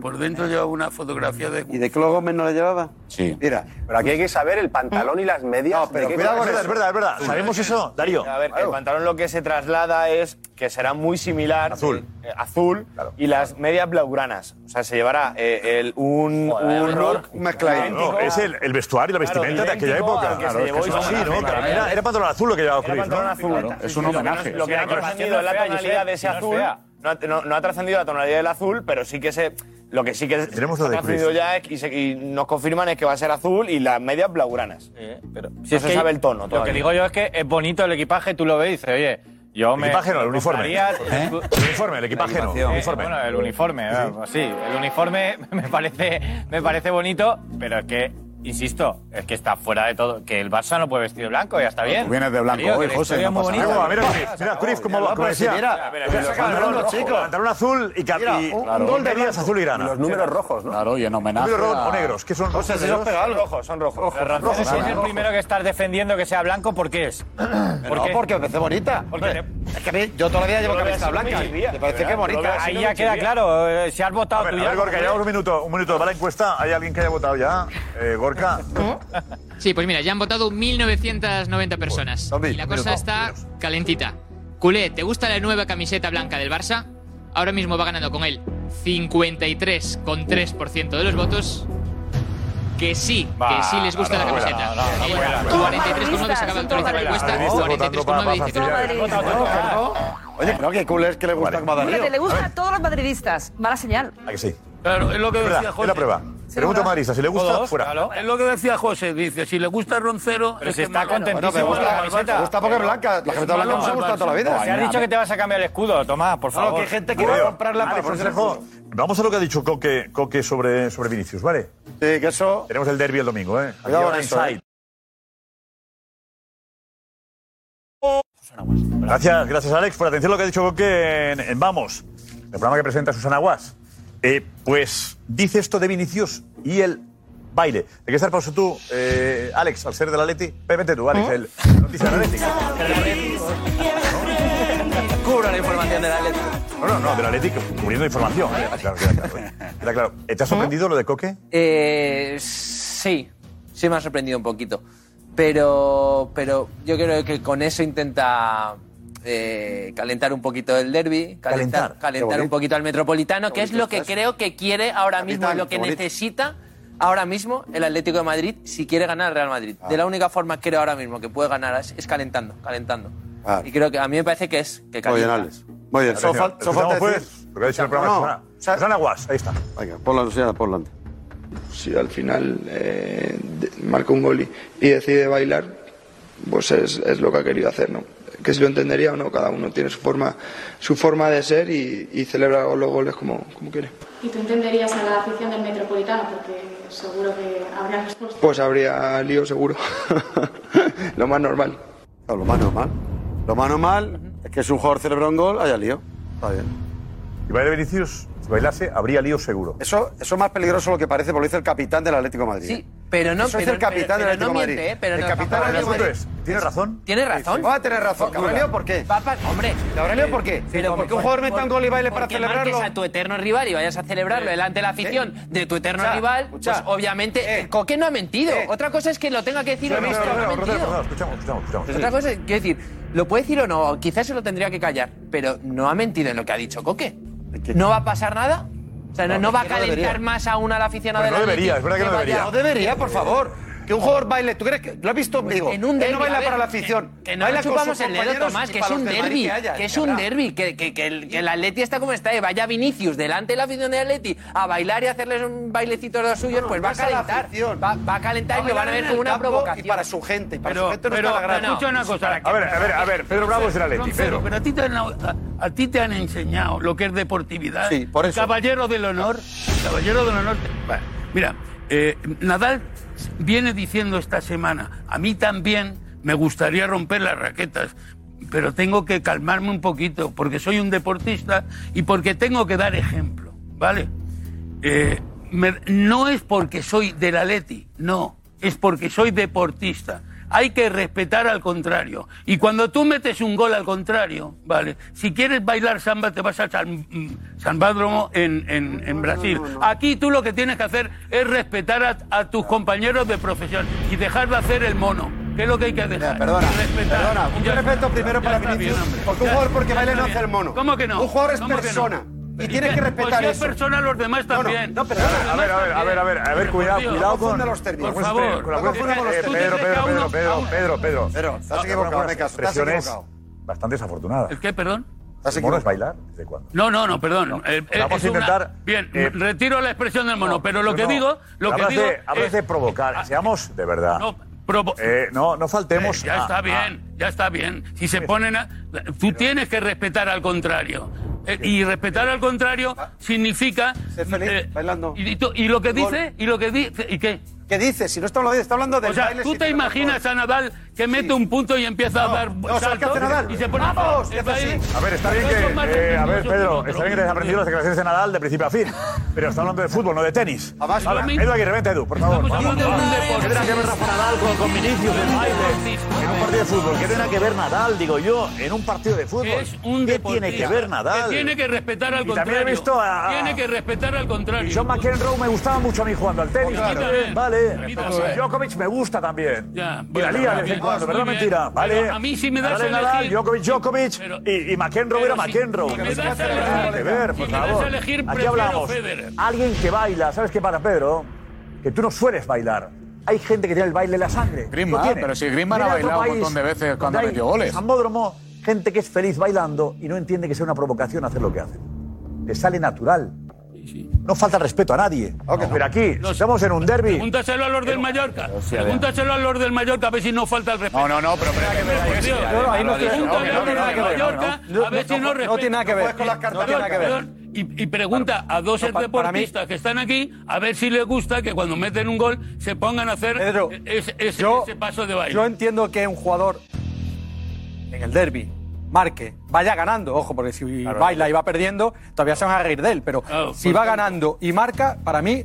Speaker 6: Por dentro llevaba una fotografía de
Speaker 14: ¿Y de Clo Gómez no la llevaba?
Speaker 3: Sí.
Speaker 14: Mira.
Speaker 13: Pero aquí hay que saber el pantalón y las medias.
Speaker 14: No, pero
Speaker 13: de qué
Speaker 14: cuidado con
Speaker 7: Es
Speaker 13: es.
Speaker 7: verdad, es verdad. ¿Sabemos eso, Darío?
Speaker 2: A ver, el pantalón lo que se traslada es que será muy similar.
Speaker 7: Azul.
Speaker 2: eh, azul y las medias blaugranas. O sea, se llevará eh, el, un, un look
Speaker 14: Un mezcladito.
Speaker 7: No, es el, el vestuario y la
Speaker 2: Claro,
Speaker 7: vestimenta de aquella época.
Speaker 2: que se
Speaker 7: Claro, es que
Speaker 2: llevó
Speaker 7: eso sí, ¿no? Pero Era, era pantalón azul lo que llevaba
Speaker 2: Era
Speaker 7: Cruz, ¿no?
Speaker 2: pantalón azul.
Speaker 3: Claro, es un homenaje.
Speaker 2: Lo que ha trascendido es la tonalidad de ese azul. No ha, no- no ha trascendido la tonalidad del azul, pero sí que se. Lo que sí que
Speaker 7: Tenemos
Speaker 2: ha
Speaker 7: lo de
Speaker 2: trascendido
Speaker 7: Cruz.
Speaker 2: ya es- y, se- y nos confirman es que va a ser azul y las medias blaugranas. pero
Speaker 16: Si
Speaker 2: no se sabe el tono
Speaker 16: Lo que digo yo es que es bonito el equipaje, tú lo ves y dices, oye, Yo me.
Speaker 7: Equipaje no, el
Speaker 16: me
Speaker 7: uniforme.
Speaker 16: compraría-
Speaker 7: ¿Eh? El uniforme, el equipaje no.
Speaker 16: Eh,
Speaker 7: El uniforme.
Speaker 16: Bueno, el uniforme, sí. El uniforme me parece, me parece bonito, pero es que, insisto, es que está fuera de todo. Que el Barça no puede vestir de blanco, ya está bien.
Speaker 7: Tú vienes de blanco
Speaker 16: Tío, que
Speaker 7: hoy,
Speaker 16: la
Speaker 7: José,
Speaker 16: historia es
Speaker 7: no
Speaker 16: muy
Speaker 7: pasa
Speaker 16: bonita.
Speaker 7: nada. Mira, mira, mira, Cruyff, como, como decía.
Speaker 14: mira,
Speaker 7: mira,
Speaker 14: mira, pantalón rojo.
Speaker 7: pantalón azul y, cap-
Speaker 14: Mira,
Speaker 7: y
Speaker 14: un- gol de
Speaker 7: medias azul y grana.
Speaker 13: Los números rojos, ¿no?
Speaker 3: Claro, y en homenaje.
Speaker 7: ¿Números
Speaker 3: a-
Speaker 7: o negros? ¿Qué son?
Speaker 14: José, si
Speaker 7: ¿Negros?
Speaker 14: los pega algo.
Speaker 13: Rojos, son rojos.
Speaker 16: Pero Rafa, si es el primero que estás defendiendo que sea blanco, ¿por qué es?
Speaker 14: No, porque me parece bonita. Es que a mí, yo toda la vida llevo
Speaker 16: Yo lo veo
Speaker 14: camiseta
Speaker 16: así
Speaker 14: blanca.
Speaker 16: muy
Speaker 14: Me parece que
Speaker 16: ¿verdad?
Speaker 14: bonita.
Speaker 16: Lo veo-
Speaker 14: así
Speaker 16: Ahí ya queda claro, eh, si has
Speaker 7: A
Speaker 16: votado
Speaker 7: ver,
Speaker 16: tú
Speaker 7: a
Speaker 16: ya.
Speaker 7: ver, Gorka, llevamos un minuto, un minuto. ¿Va la encuesta? ¿Hay alguien que haya votado ya? Eh, Gorka.
Speaker 18: Sí, pues mira, ya han votado 1.990 personas. Y la cosa está calentita. Culé, ¿te gusta la nueva camiseta blanca del Barça? Ahora mismo va ganando con él 53,3% de los votos. Que sí, que sí les gusta
Speaker 16: no,
Speaker 18: la camiseta.
Speaker 16: no, no,
Speaker 18: El
Speaker 16: no, no,
Speaker 18: 43,9 se acaba de actualizar la encuesta.
Speaker 7: Madridistas votando para-
Speaker 18: 43,9 dice que.
Speaker 14: Oye, creo que cool es que le gusta como a.
Speaker 12: Fíjate, le gusta a todos los madridistas. Mala señal.
Speaker 7: ¿A que sí?
Speaker 6: Claro, es lo que
Speaker 7: Es
Speaker 6: decía José.
Speaker 7: es la prueba. Pregunta a Madridista, si le gusta,
Speaker 16: Todos,
Speaker 7: fuera.
Speaker 16: claro.
Speaker 6: Es lo que decía José, dice, si le gusta Roncero...
Speaker 16: Pero
Speaker 6: es
Speaker 16: si
Speaker 6: que
Speaker 16: está contentísimo
Speaker 14: Bueno, me
Speaker 16: con la
Speaker 14: gusta,
Speaker 16: camiseta.
Speaker 14: me gusta porque es blanca. La camiseta blanca nos ha gustado toda la vida.
Speaker 16: Si has dicho que te vas a cambiar el escudo, Tomás, por
Speaker 14: No, que
Speaker 16: favor.
Speaker 14: hay gente que va a comprarla para el
Speaker 7: consejo. Vamos a lo que ha dicho Coque, Coque sobre, sobre Vinicius, ¿vale?
Speaker 14: Sí, que eso.
Speaker 7: Tenemos el derby el domingo, ¿eh?
Speaker 14: Cuidado con eso,
Speaker 7: Inside. Gracias, gracias Alex. Por atención a lo que ha dicho Coque en, en Vamos, el programa que presenta Susana Guas. Eh, pues dice esto de Vinicius y el baile. ¿De qué estar pausa tú, eh, Alex, al ser del Atleti? Vete tú, Alex, el noticia del Atleti.
Speaker 15: Cubra la información del Atlético.
Speaker 7: No, no, no, del Atleti, cubriendo información. ¿eh? Claro, queda claro. ¿eh? Queda claro. ¿Eh, ¿Te ha sorprendido lo de Coque?
Speaker 15: Eh, sí, sí me ha sorprendido un poquito. Pero, pero yo creo que con eso intenta eh, calentar un poquito el derby,
Speaker 7: Calentar,
Speaker 15: calentar, calentar un poquito al Metropolitano, que es lo que
Speaker 14: está eso.
Speaker 15: creo que quiere ahora mismo,
Speaker 14: Capitán,
Speaker 15: lo que necesita ahora mismo el Atlético de Madrid si quiere ganar al Real Madrid.
Speaker 14: Ah.
Speaker 15: De la única forma que creo ahora mismo que puede ganar es, es calentando, calentando.
Speaker 14: Ah.
Speaker 15: Y creo que a mí me parece que es que
Speaker 14: Muy bien,
Speaker 15: calienta.
Speaker 14: Alex. Muy bien. Solo fal- solo falta
Speaker 7: escuchamos, pues,
Speaker 14: decir.
Speaker 7: lo que ha dicho el programa
Speaker 14: No,
Speaker 7: de Susana.
Speaker 14: o sea-
Speaker 7: Susana Guas, ahí está.
Speaker 14: Venga, ponla, Lucía, ponla antes.
Speaker 19: si al final eh, marca un gol y, y decide bailar, pues es, es lo que ha querido hacer, ¿no? Que si lo entendería o no, cada uno tiene su forma, su forma de ser y, y celebra los goles como, como quiere.
Speaker 20: ¿Y tú entenderías a la afición del Metropolitano? Porque seguro que habrá respuesta.
Speaker 19: Pues habría lío seguro, lo más normal.
Speaker 14: Claro, lo más normal. Lo más normal es que si un jugador celebra un gol, haya lío. Está bien.
Speaker 7: Si baila Vinicius, si bailase, habría lío seguro.
Speaker 14: Eso, eso es más peligroso de lo que parece, porque lo dice el capitán del Atlético de Madrid.
Speaker 15: Sí, pero no,
Speaker 14: Eso
Speaker 15: pero,
Speaker 14: dice el capitán
Speaker 15: pero-
Speaker 14: del
Speaker 15: pero
Speaker 14: Atlético
Speaker 15: no miente,
Speaker 14: Madrid.
Speaker 15: ¿eh? Pero
Speaker 14: el
Speaker 15: no,
Speaker 14: capitán del
Speaker 7: El
Speaker 14: Atlético Madrid.
Speaker 7: ¿Tiene razón?
Speaker 15: ¿Tiene razón?
Speaker 14: Va a tener razón. ¿Que habrá lío por qué?
Speaker 15: Papá, hombre.
Speaker 14: ¿Que habrá lío por qué?
Speaker 15: Pero
Speaker 14: porque un jugador meta un gol y baile para
Speaker 15: porque
Speaker 14: celebrarlo.
Speaker 15: marques a tu eterno rival y vayas a celebrarlo delante de la afición de tu eterno rival, pues obviamente
Speaker 14: Eh.
Speaker 15: Coque no ha mentido.
Speaker 14: Eh.
Speaker 15: Otra cosa es que lo tenga que decir o no.
Speaker 7: Escuchamos, escuchamos, escuchamos.
Speaker 15: Otra cosa es, quiero decir, lo puede decir o no, quizás se lo tendría que callar, pero no ha mentido en lo que ha dicho Coque. ¿No va a pasar nada? O sea, no,
Speaker 14: No,
Speaker 15: no va a calentar más aún al aficionado
Speaker 7: Pero
Speaker 15: del
Speaker 7: no debería, es verdad que no debería.
Speaker 14: No debería, por favor. Que un jugador baile, ¿tú crees que lo has visto? Digo,
Speaker 15: en un
Speaker 14: él
Speaker 15: derbi,
Speaker 14: no
Speaker 15: a
Speaker 14: baila
Speaker 15: ver,
Speaker 14: para la
Speaker 15: que-
Speaker 14: afición.
Speaker 15: Que, no
Speaker 14: baila
Speaker 15: chupamos el dedo, Tomás, que es
Speaker 14: para
Speaker 15: un derbi,
Speaker 14: que
Speaker 15: que es
Speaker 14: que
Speaker 15: un derbi, que, que, que el, que el Atleti está como está, y vaya Vinicius delante de la afición del Atleti a bailar y hacerles un bailecito de los suyos, pues va a
Speaker 14: no
Speaker 15: calentar. Va, va a calentar y lo van a ver como
Speaker 14: el
Speaker 15: una provocación.
Speaker 14: Y para su gente. Y para
Speaker 6: Pero,
Speaker 14: su gente no
Speaker 6: pero,
Speaker 14: está la
Speaker 6: escucha una cosa.
Speaker 7: A ver, a ver, a ver, Pedro Bravo es del Atleti, Pedro.
Speaker 6: Pero a ti, te han, a, ti te han enseñado lo que es deportividad.
Speaker 14: Sí, por eso.
Speaker 6: Caballero del honor. Caballero del honor. Mira, eh, Nadal viene diciendo esta semana, a mí también me gustaría romper las raquetas, pero tengo que calmarme un poquito porque soy un deportista y porque tengo que dar ejemplo, ¿vale? Eh, no es porque soy del Atleti, no, es porque soy deportista. Hay que respetar al contrario. Y cuando tú metes un gol al contrario, ¿vale? Si quieres bailar samba, te vas a San, mm, San Bádromo en, en- en Brasil. Aquí tú lo que tienes que hacer es respetar a, a tus compañeros de profesión y dejar de hacer el mono. ¿Qué es lo que hay que dejar?
Speaker 14: Perdona,
Speaker 6: Y respetar.
Speaker 14: perdona.
Speaker 6: Y
Speaker 14: Un
Speaker 6: ya
Speaker 14: respeto primero
Speaker 6: Ya
Speaker 14: para Vinicius.
Speaker 6: bien.
Speaker 14: Porque un
Speaker 6: Ya-
Speaker 14: jugador porque
Speaker 6: ya
Speaker 14: baile no hace el mono.
Speaker 6: ¿Cómo que no?
Speaker 14: Un jugador es
Speaker 6: ¿Cómo que no?
Speaker 14: Y
Speaker 6: ¿Y
Speaker 14: tienes que respetar
Speaker 6: pues si es
Speaker 14: eso.
Speaker 6: persona, los demás
Speaker 14: No, no,
Speaker 6: también.
Speaker 14: no, pero
Speaker 6: Los
Speaker 7: A ver, a ver, a ver, a ver, a ver, a cuidado, cuidado con...
Speaker 14: confunde los términos.
Speaker 6: Por favor.
Speaker 7: con las-
Speaker 14: No confunda con los
Speaker 7: eh,
Speaker 14: términos.
Speaker 7: Pedro, Pedro, Pedro, Pedro, Pedro, Pedro.
Speaker 14: Estás equivocado, me caso, estás
Speaker 7: Expresiones
Speaker 14: equivocado.
Speaker 7: bastante desafortunadas.
Speaker 6: ¿El qué, perdón?
Speaker 14: Estás
Speaker 7: ¿El mono es bailar? ¿Desde cuándo?
Speaker 6: No, no, no, perdón. Eh, eh,
Speaker 7: Vamos a
Speaker 6: una-
Speaker 7: intentar,
Speaker 6: Bien,
Speaker 7: eh,
Speaker 6: retiro la expresión del mono, pero lo que
Speaker 7: No,
Speaker 6: digo, lo que
Speaker 7: hablas
Speaker 6: digo
Speaker 7: de, hablas
Speaker 6: es-
Speaker 7: de provocar. Seamos de verdad. Eh, no, no faltemos.
Speaker 6: Eh, ya está bien, ya está bien. Si se ponen a... Tú tienes que respetar al contrario. Eh, y respetar al contrario ah. significa... Ser feliz, eh,
Speaker 14: bailando.
Speaker 6: Y, lo que dice, y lo que dice, ¿y qué?
Speaker 14: ¿Qué dice? Si no está hablando, está hablando de...
Speaker 6: O sea, ¿tú te imaginas a Nadal que mete sí. un punto y empieza no, a dar
Speaker 14: no,
Speaker 6: saltos y se pone
Speaker 14: ¡Vamos!
Speaker 7: A ver, está bien que... Eh, a ver, Pedro, está bien que te has aprendido las declaraciones de Nadal de principio a fin, pero está hablando de fútbol, no de tenis.
Speaker 14: Además,
Speaker 6: a ver,
Speaker 7: Edu, aquí revente, Edu, por favor. ¿Qué tendrá que ver Rafa Nadal con, con Vinicius en baile en un partido de fútbol? ¿Qué tendrá que ver Nadal, digo yo, en un partido de fútbol?
Speaker 6: Es un
Speaker 7: ¿Qué tiene que ver Nadal?
Speaker 6: Que tiene que respetar al
Speaker 7: contrario. también he visto a...
Speaker 6: Tiene que respetar al contrario.
Speaker 7: John McEnroe me gustaba mucho a mí jugando al tenis. Vale. Djokovic me gusta también. Y la Liga,
Speaker 6: bueno,
Speaker 7: verdad mentira. Vale.
Speaker 6: Pero a mí sí me das
Speaker 7: Nadal,
Speaker 6: a
Speaker 7: Nadal,
Speaker 6: elegir.
Speaker 7: Jokovic, Jokovic y, y McEnroe era McEnroe.
Speaker 6: Si, si
Speaker 7: me
Speaker 6: das a elegir,
Speaker 7: que ver, por
Speaker 6: si
Speaker 7: favor.
Speaker 6: Elegir,
Speaker 7: Aquí hablamos.
Speaker 6: Federer.
Speaker 7: Alguien que baila, ¿sabes qué para Pedro? Que tú no sueles bailar. Hay gente que tiene el baile en la sangre.
Speaker 17: Griezmann, pero si Griezmann ha bailado un montón de veces cuando
Speaker 7: ha
Speaker 17: metió goles.
Speaker 7: Ambódromo, gente que es feliz bailando y no entiende que sea una provocación hacer lo que hace. Te sale natural. No falta respeto a nadie. Pero aquí estamos en un derby.
Speaker 6: Pregúntaselo a los del Mallorca. Pregúntaselo a los del Mallorca a ver si no falta el respeto.
Speaker 17: No, no, no, pero.
Speaker 4: No,
Speaker 6: Pregúntale a los del Mallorca a ver si
Speaker 4: no
Speaker 6: respeto
Speaker 4: No tiene nada que ver.
Speaker 6: No
Speaker 4: tiene nada.
Speaker 6: Y, pregunta a dos
Speaker 4: no,
Speaker 6: deportistas que están aquí a ver si les gusta que cuando meten un gol se pongan a hacer
Speaker 4: Pedro,
Speaker 6: ese, ese, ese, paso de baile.
Speaker 4: Yo entiendo que un jugador en el derby marque, vaya ganando, ojo, porque si claro, baila y va perdiendo, todavía se van a reír de él, pero oh,
Speaker 6: si
Speaker 4: va ganando y marca, para mí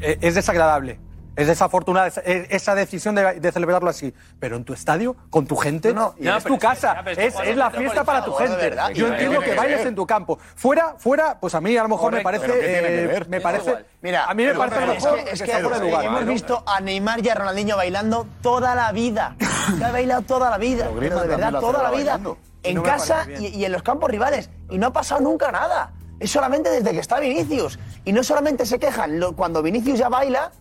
Speaker 4: eh, es desagradable. Es desafortunada esa, decisión de, de, celebrarlo así. Pero en tu estadio, con tu gente,
Speaker 21: no,
Speaker 4: no,
Speaker 21: es
Speaker 4: tu casa,
Speaker 21: es,
Speaker 4: es, es, la fiesta para tu gente. Yo entiendo que
Speaker 21: vayas
Speaker 4: en tu campo. Fuera, fuera, pues a mí a lo mejor
Speaker 21: Correcto. me parece,
Speaker 4: eh, me parece,
Speaker 21: Mira,
Speaker 4: a mí me parece mejor
Speaker 21: es que,
Speaker 4: que,
Speaker 21: que
Speaker 4: fuera lugar.
Speaker 21: Hemos visto a Neymar y a Ronaldinho bailando toda la vida. Se ha bailado toda la vida, pero,
Speaker 7: pero
Speaker 21: de verdad, toda la,
Speaker 7: la
Speaker 21: vida.
Speaker 7: Bailando
Speaker 21: en casa y, y, en los campos rivales. Y no ha pasado nunca nada. Es solamente desde que está Vinicius. Y no solamente se quejan cuando Vinicius ya baila,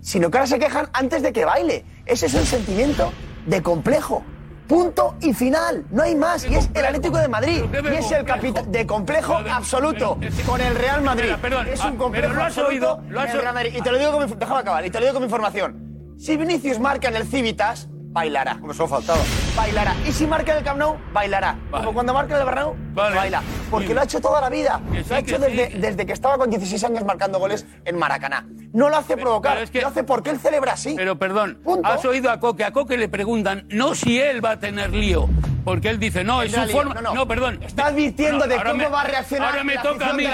Speaker 21: sino que ahora se quejan antes de que baile. Ese es un sentimiento de complejo. Punto y final, no hay más. Y es el Atlético de Madrid. Y es el capitán de complejo absoluto con el Real Madrid. Es un complejo absoluto. Y te lo digo con mi, acabar. Y te lo digo con mi información. Si Vinicius marca en el Civitas, bailará.
Speaker 14: Como eso faltaba
Speaker 21: bailará. Y si marca el Camp bailará. Como cuando marca en el Bernabéu, baila. Porque lo ha hecho toda la vida. Lo ha hecho desde, que estaba con 16 años marcando goles en Maracaná. No lo hace provocar, lo hace porque él celebra así.
Speaker 6: Pero perdón, has oído a Coque. A Coque le preguntan no si él va a tener lío, porque él dice, no, es su forma.
Speaker 21: No,
Speaker 6: perdón.
Speaker 21: Está advirtiendo de cómo va a reaccionar.
Speaker 6: Ahora me toca a mí.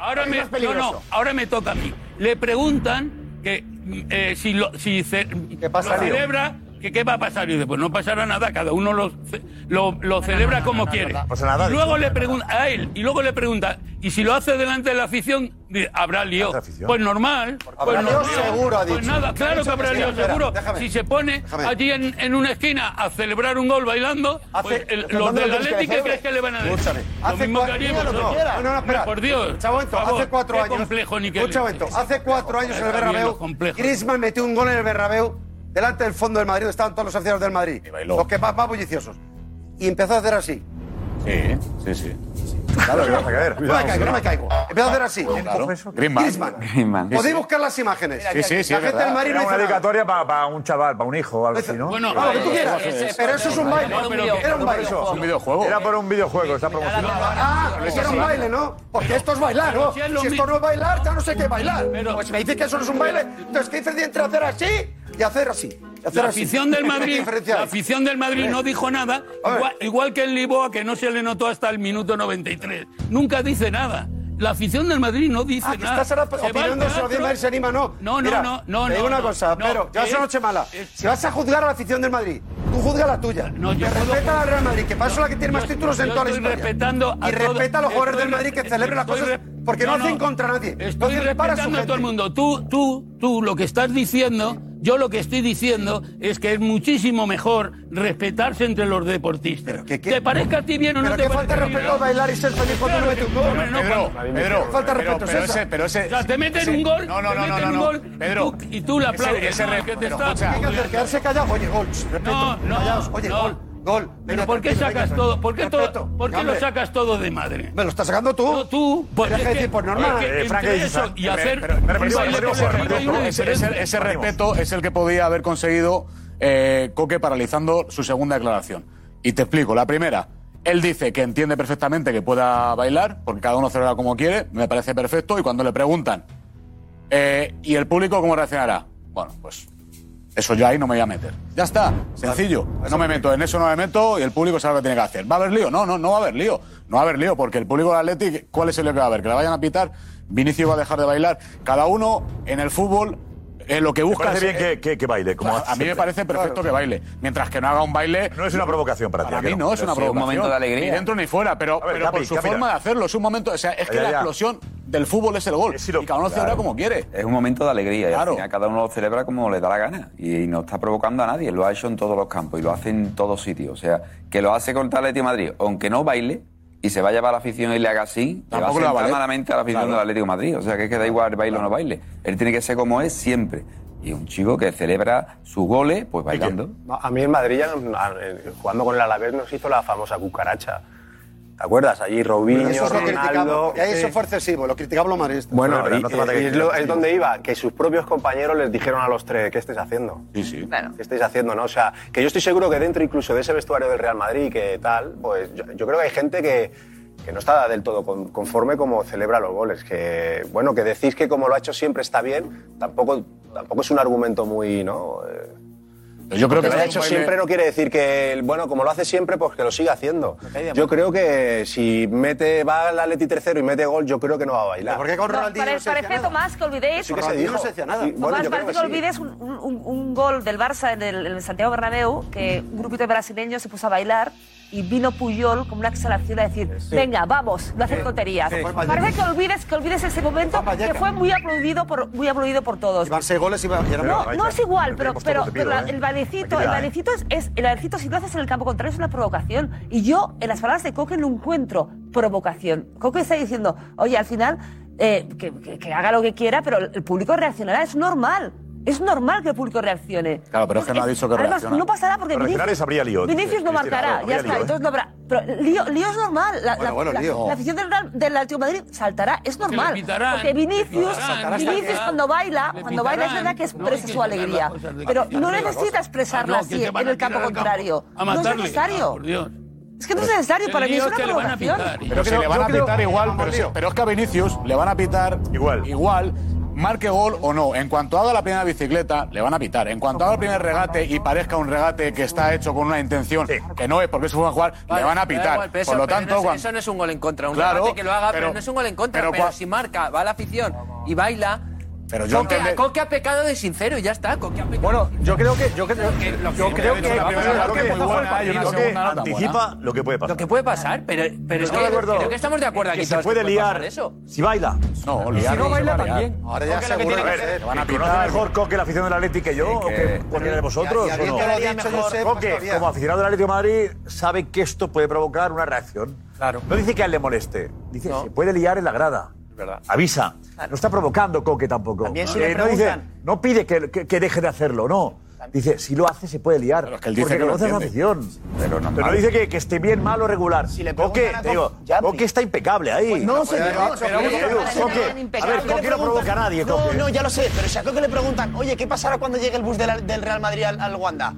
Speaker 6: Ahora me, ahora me toca a mí. Le preguntan que mm, eh, si, lo, si lo celebra ¿Qué, ¿Qué va a pasar? Y dice, pues no pasará nada, cada uno lo, lo, celebra como quiere. Luego le pregunta a él, y luego le pregunta, y si lo hace delante de la afición, habrá lío. Pues normal. Pues, no,
Speaker 14: seguro,
Speaker 6: pues nada, claro que habrá lío seguro. Si se pone allí en, en, una esquina a celebrar un gol bailando, pues el, los del Atlético
Speaker 14: que
Speaker 6: crees que le van a decir. Lo mismo que
Speaker 14: haríamos No, no, espera.
Speaker 6: Por Dios.
Speaker 14: hace cuatro años.
Speaker 6: complejo ni
Speaker 14: que. Hace cuatro años en el Bernabéu, Griezmann metió un gol en el Bernabéu delante del fondo del Madrid, donde estaban todos los aficionados del Madrid. Los que más, más bulliciosos. Y empezó a hacer así.
Speaker 7: Sí, sí, sí. Claro, que vas a caer.
Speaker 14: No me caigo, no me caigo. Empezó a hacer así. Claro.
Speaker 17: Griezmann.
Speaker 14: Griezmann.
Speaker 17: Griezmann.
Speaker 14: Podéis buscar las imágenes.
Speaker 7: Sí, sí, sí.
Speaker 14: La gente del Madrid no hizo una
Speaker 7: dedicatoria para un chaval, para un hijo o algo así, ¿no?
Speaker 6: Bueno,
Speaker 14: claro, lo que tú quieras. Pero eso es un baile.
Speaker 12: Era un
Speaker 14: baile.
Speaker 17: Es un videojuego.
Speaker 7: Era por un videojuego, está promocionado.
Speaker 14: Ah, era un baile, ¿no? Porque esto es bailar, ¿no? Si esto no es bailar, ya no sé qué bailar. Pues me dices que eso no es un baile, entonces ¿qué dices de entre hacer así y hacer así. Hacer
Speaker 6: la, afición
Speaker 14: así.
Speaker 6: Madrid, la afición del Madrid, eh. no dijo nada, igual, que en Liboa que no se le notó hasta el minuto 93. Nunca dice nada. La afición del Madrid no dice
Speaker 14: ah,
Speaker 6: nada.
Speaker 14: Estás ahora opinando si Madrid se anima, no.
Speaker 6: No, no,
Speaker 14: Mira,
Speaker 6: no, no.
Speaker 14: Te digo una cosa, pero ya
Speaker 6: es
Speaker 14: una noche mala. Si vas a juzgar a la afición del Madrid, tú juzga la tuya.
Speaker 6: No, yo
Speaker 14: que respeta al Real Madrid, que para eso la que tiene más títulos en toda la historia.
Speaker 6: Respetando
Speaker 14: y respeta a los jugadores del Madrid que celebran las cosas porque no, hacen contra nadie.
Speaker 6: Estoy
Speaker 14: Entonces,
Speaker 6: respetando a todo el mundo. Tú, tú, tú, lo que estás diciendo yo lo que estoy diciendo es que es muchísimo mejor respetarse entre los deportistas. ¿Te parezca a ti bien o no te
Speaker 14: falta respeto bailar y ser feliz mete un?
Speaker 17: Pedro,
Speaker 6: Pedro,
Speaker 17: Pedro,
Speaker 14: falta respeto,
Speaker 6: O sea, te meten un gol, te
Speaker 17: meten no, no,
Speaker 6: un gol
Speaker 17: Pedro,
Speaker 6: y, tú, y tú
Speaker 17: la
Speaker 6: aplaudes. Que.
Speaker 14: Hay que. Oye, gol, respeto, callaos, oye, gol gol.
Speaker 6: Pero ¿por qué sacas
Speaker 14: venga,
Speaker 6: todo? ¿Por qué, todo-. ¿por qué lo sacas todo de madre?
Speaker 14: Me lo estás sacando tú.
Speaker 6: No, tú. Pues es que-
Speaker 14: que, pues normal.
Speaker 6: es que
Speaker 7: Eh, Frank,
Speaker 6: entre eso
Speaker 7: Frank,
Speaker 6: y hacer
Speaker 7: pero- pero- pero-. Ese respeto es el que podía haber conseguido
Speaker 3: eh, Coque paralizando su segunda declaración. Y te explico. La primera, él dice que entiende perfectamente que pueda bailar, porque cada uno celebra como quiere, me parece perfecto, y cuando le preguntan, eh, ¿y el público cómo reaccionará? Bueno, pues eso ya ahí no me voy a meter. Ya está, sencillo. No me meto, en eso no me meto y el público sabe lo que tiene que hacer. ¿Va a haber lío? No, no, no va a haber lío. No va a haber lío porque el público del Athletic, ¿cuál es el lío que va a haber? Que le vayan a pitar, Vinicius va a dejar de bailar. Cada uno en el fútbol eh, lo que
Speaker 7: ¿Te
Speaker 3: busca
Speaker 7: parece
Speaker 3: es-
Speaker 7: bien que, que- que baile? Como
Speaker 3: a mí me parece perfecto que baile. Mientras que no haga un baile.
Speaker 7: No es una provocación para ti,
Speaker 3: Para
Speaker 7: ¿a que
Speaker 3: mí
Speaker 7: no?
Speaker 3: no, es una
Speaker 7: sí, un
Speaker 3: provocación.
Speaker 7: momento de alegría.
Speaker 3: Ni dentro ni fuera, pero,
Speaker 7: A ver,
Speaker 3: pero
Speaker 7: Capi,
Speaker 3: por su
Speaker 7: Capi,
Speaker 3: forma de hacerlo. Es un momento. O sea, es que
Speaker 17: Ya,
Speaker 3: la explosión del fútbol es el gol. y cada uno celebra
Speaker 17: Claro.
Speaker 3: como quiere.
Speaker 17: Es un momento de alegría y
Speaker 3: Claro.
Speaker 17: al final cada uno lo celebra como le da la gana y no está provocando a nadie. Lo ha hecho en todos los campos y lo hace en todos sitios. O sea, que lo hace Atlético de Madrid, aunque no baile y se vaya para la afición y le haga así, va a
Speaker 3: Tampoco le va a
Speaker 17: sentar malamente a la afición
Speaker 3: Claro.
Speaker 17: del Atlético de Madrid. O sea, que es que da igual baile o no baile. Él tiene que ser como es siempre. Y un chico que celebra sus goles, pues bailando.
Speaker 13: A mí en Madrid, ya, jugando con el Alavés, nos hizo la famosa cucaracha. ¿Te acuerdas? Allí Robinho,
Speaker 14: Eso es lo
Speaker 13: Ronaldo...
Speaker 14: criticamos. Y ahí eso fue excesivo, lo criticamos los madridistas.
Speaker 13: Bueno,
Speaker 14: Pero
Speaker 13: y,
Speaker 14: no hace falta que
Speaker 13: y es, lo- donde iba, que sus propios compañeros les dijeron a los tres, ¿qué estáis haciendo?
Speaker 3: Sí, sí.
Speaker 13: ¿Qué estáis haciendo, no? O sea, que yo estoy seguro que dentro incluso de ese vestuario del Real Madrid, que tal, pues yo, yo creo que hay gente que, que no está del todo con- conforme como celebra los goles. Que, bueno, que decís que como lo ha hecho siempre está bien, tampoco, tampoco es un argumento muy, ¿no? Eh,
Speaker 3: Yo creo que
Speaker 13: lo
Speaker 3: un
Speaker 13: hecho
Speaker 3: baile-
Speaker 13: siempre no quiere decir que, bueno, como lo hace siempre, pues que lo siga haciendo. Yo creo que si mete, va al Atleti tercero y mete gol, yo creo que no va a bailar.
Speaker 14: ¿Por qué con
Speaker 12: No,
Speaker 14: Ronaldinho
Speaker 12: pare-
Speaker 14: no se
Speaker 12: parece? Tomás, que olvidéis.
Speaker 13: Sí que se dijo.
Speaker 14: no se decía nada.
Speaker 13: Sí, bueno,
Speaker 12: Tomás,
Speaker 13: yo creo
Speaker 12: parece que,
Speaker 13: que sí.
Speaker 12: olvides un, un- un gol del Barça en el, en el Santiago Bernabéu, que un grupito de brasileños se puso a bailar y vino Puyol como una exhalación a decir, venga, vamos, no hacer tonterías.
Speaker 14: Sí.
Speaker 12: Parece que olvides, que olvides ese momento que fue muy aplaudido por, muy aplaudido por todos.
Speaker 14: Iban seis goles y
Speaker 12: No, no es igual, pero, pero, pero la-
Speaker 14: ¿eh?
Speaker 12: el bailecito,
Speaker 14: Aquí
Speaker 12: el
Speaker 14: ya,
Speaker 12: bailecito es, es- el bailecito si lo haces en el campo contrario es una provocación. Y yo, en las palabras de Coque, no encuentro provocación. Coque está diciendo, oye, al final, eh, que, que- que haga lo que quiera, pero el público reaccionará, es normal. Es normal que el público reaccione.
Speaker 3: Claro, pero es que no ha dicho que
Speaker 12: Además,
Speaker 3: reacciona.
Speaker 12: no pasará porque
Speaker 7: Pero reaccionar es habría lío,
Speaker 12: Vinicius no
Speaker 7: Cristina,
Speaker 12: marcará,
Speaker 7: claro,
Speaker 12: ya
Speaker 7: habría
Speaker 12: está,
Speaker 7: lío, ¿eh?
Speaker 12: entonces no habrá. Pero lío, lío es normal. La,
Speaker 14: Bueno,
Speaker 12: la-
Speaker 14: bueno,
Speaker 12: la-
Speaker 14: lío.
Speaker 12: la afición del, Real- del Atlético de Madrid saltará, es normal.
Speaker 6: pitarán,
Speaker 12: porque Vinicius,
Speaker 6: pitarán,
Speaker 12: Vinicius cuando baila, cuando baila es verdad que expresa
Speaker 6: que
Speaker 12: su alegría. Pero no necesita expresarla
Speaker 6: que
Speaker 12: así en el campo contrario. No es necesario.
Speaker 6: Ah.
Speaker 12: Es que no es necesario, para
Speaker 6: El
Speaker 12: mí es una
Speaker 6: que le van a
Speaker 12: provocación.
Speaker 6: pitar.
Speaker 3: Pero si le van a pitar igual, pero, sí- pero es que a Vinicius le van a pitar igual. igual, marque gol o no. En cuanto haga la primera bicicleta, le van a pitar. En cuanto haga el primer regate y parezca un regate que está hecho con una intención que no es porque fue a jugar, le van a pitar.
Speaker 15: igual, pero eso-
Speaker 3: Por lo tanto,
Speaker 15: no es-
Speaker 3: cuando-
Speaker 15: eso no es un gol en contra. Un
Speaker 3: Claro,
Speaker 15: regate que lo haga, pero,
Speaker 3: pero-
Speaker 15: no es un gol en contra.
Speaker 3: pero
Speaker 15: Pero,
Speaker 3: cua-
Speaker 15: si marca, va a la afición y baila.
Speaker 3: Pero yo
Speaker 15: Coque,
Speaker 3: entendé-
Speaker 15: Coque ha pecado de sincero y ya está. Coque ha pecado.
Speaker 4: Bueno, yo creo que. Yo creo que. Yo creo que.
Speaker 7: Anticipa lo que puede pasar.
Speaker 15: Lo que puede pasar, pero, pero es que creo que estamos de acuerdo aquí
Speaker 7: Que se puede liar si baila.
Speaker 3: No,
Speaker 7: liar
Speaker 4: Si no
Speaker 7: se
Speaker 4: baila también.
Speaker 14: Ahora ya
Speaker 7: hacer. Van a pitar mejor Coque la afición del Atlético que yo o que cualquiera de vosotros. Coque, como aficionado del Atlético de Madrid, sabe que esto puede provocar una reacción.
Speaker 4: Claro.
Speaker 7: No dice que a él le moleste, dice que se puede liar en la grada.
Speaker 13: Verdad.
Speaker 7: Avisa. No está provocando Coque tampoco.
Speaker 21: También si
Speaker 7: Eh,
Speaker 21: le
Speaker 7: no, dice,
Speaker 21: preguntan-
Speaker 7: no pide que, que- que deje de hacerlo, no. Dice, si lo hace se puede liar.
Speaker 3: es que él dice
Speaker 7: porque
Speaker 3: que lo
Speaker 7: conoce a su
Speaker 3: entiende.
Speaker 7: afición.
Speaker 17: Pero no es
Speaker 7: Pero no dice que, que esté bien, mal o regular.
Speaker 21: Si le
Speaker 7: Coque, te digo,
Speaker 21: Coque,
Speaker 7: está impecable ahí.
Speaker 21: Pues no, señor.
Speaker 7: Pero,
Speaker 21: Pero
Speaker 7: Edu,
Speaker 21: Coque,
Speaker 7: Coque, a ver. Coque no provoca a nadie,
Speaker 21: No,
Speaker 7: Coque.
Speaker 21: no, ya lo sé, pero si a Coque le preguntan, oye, ¿qué pasará cuando llegue el bus de la- del Real Madrid al, al Wanda?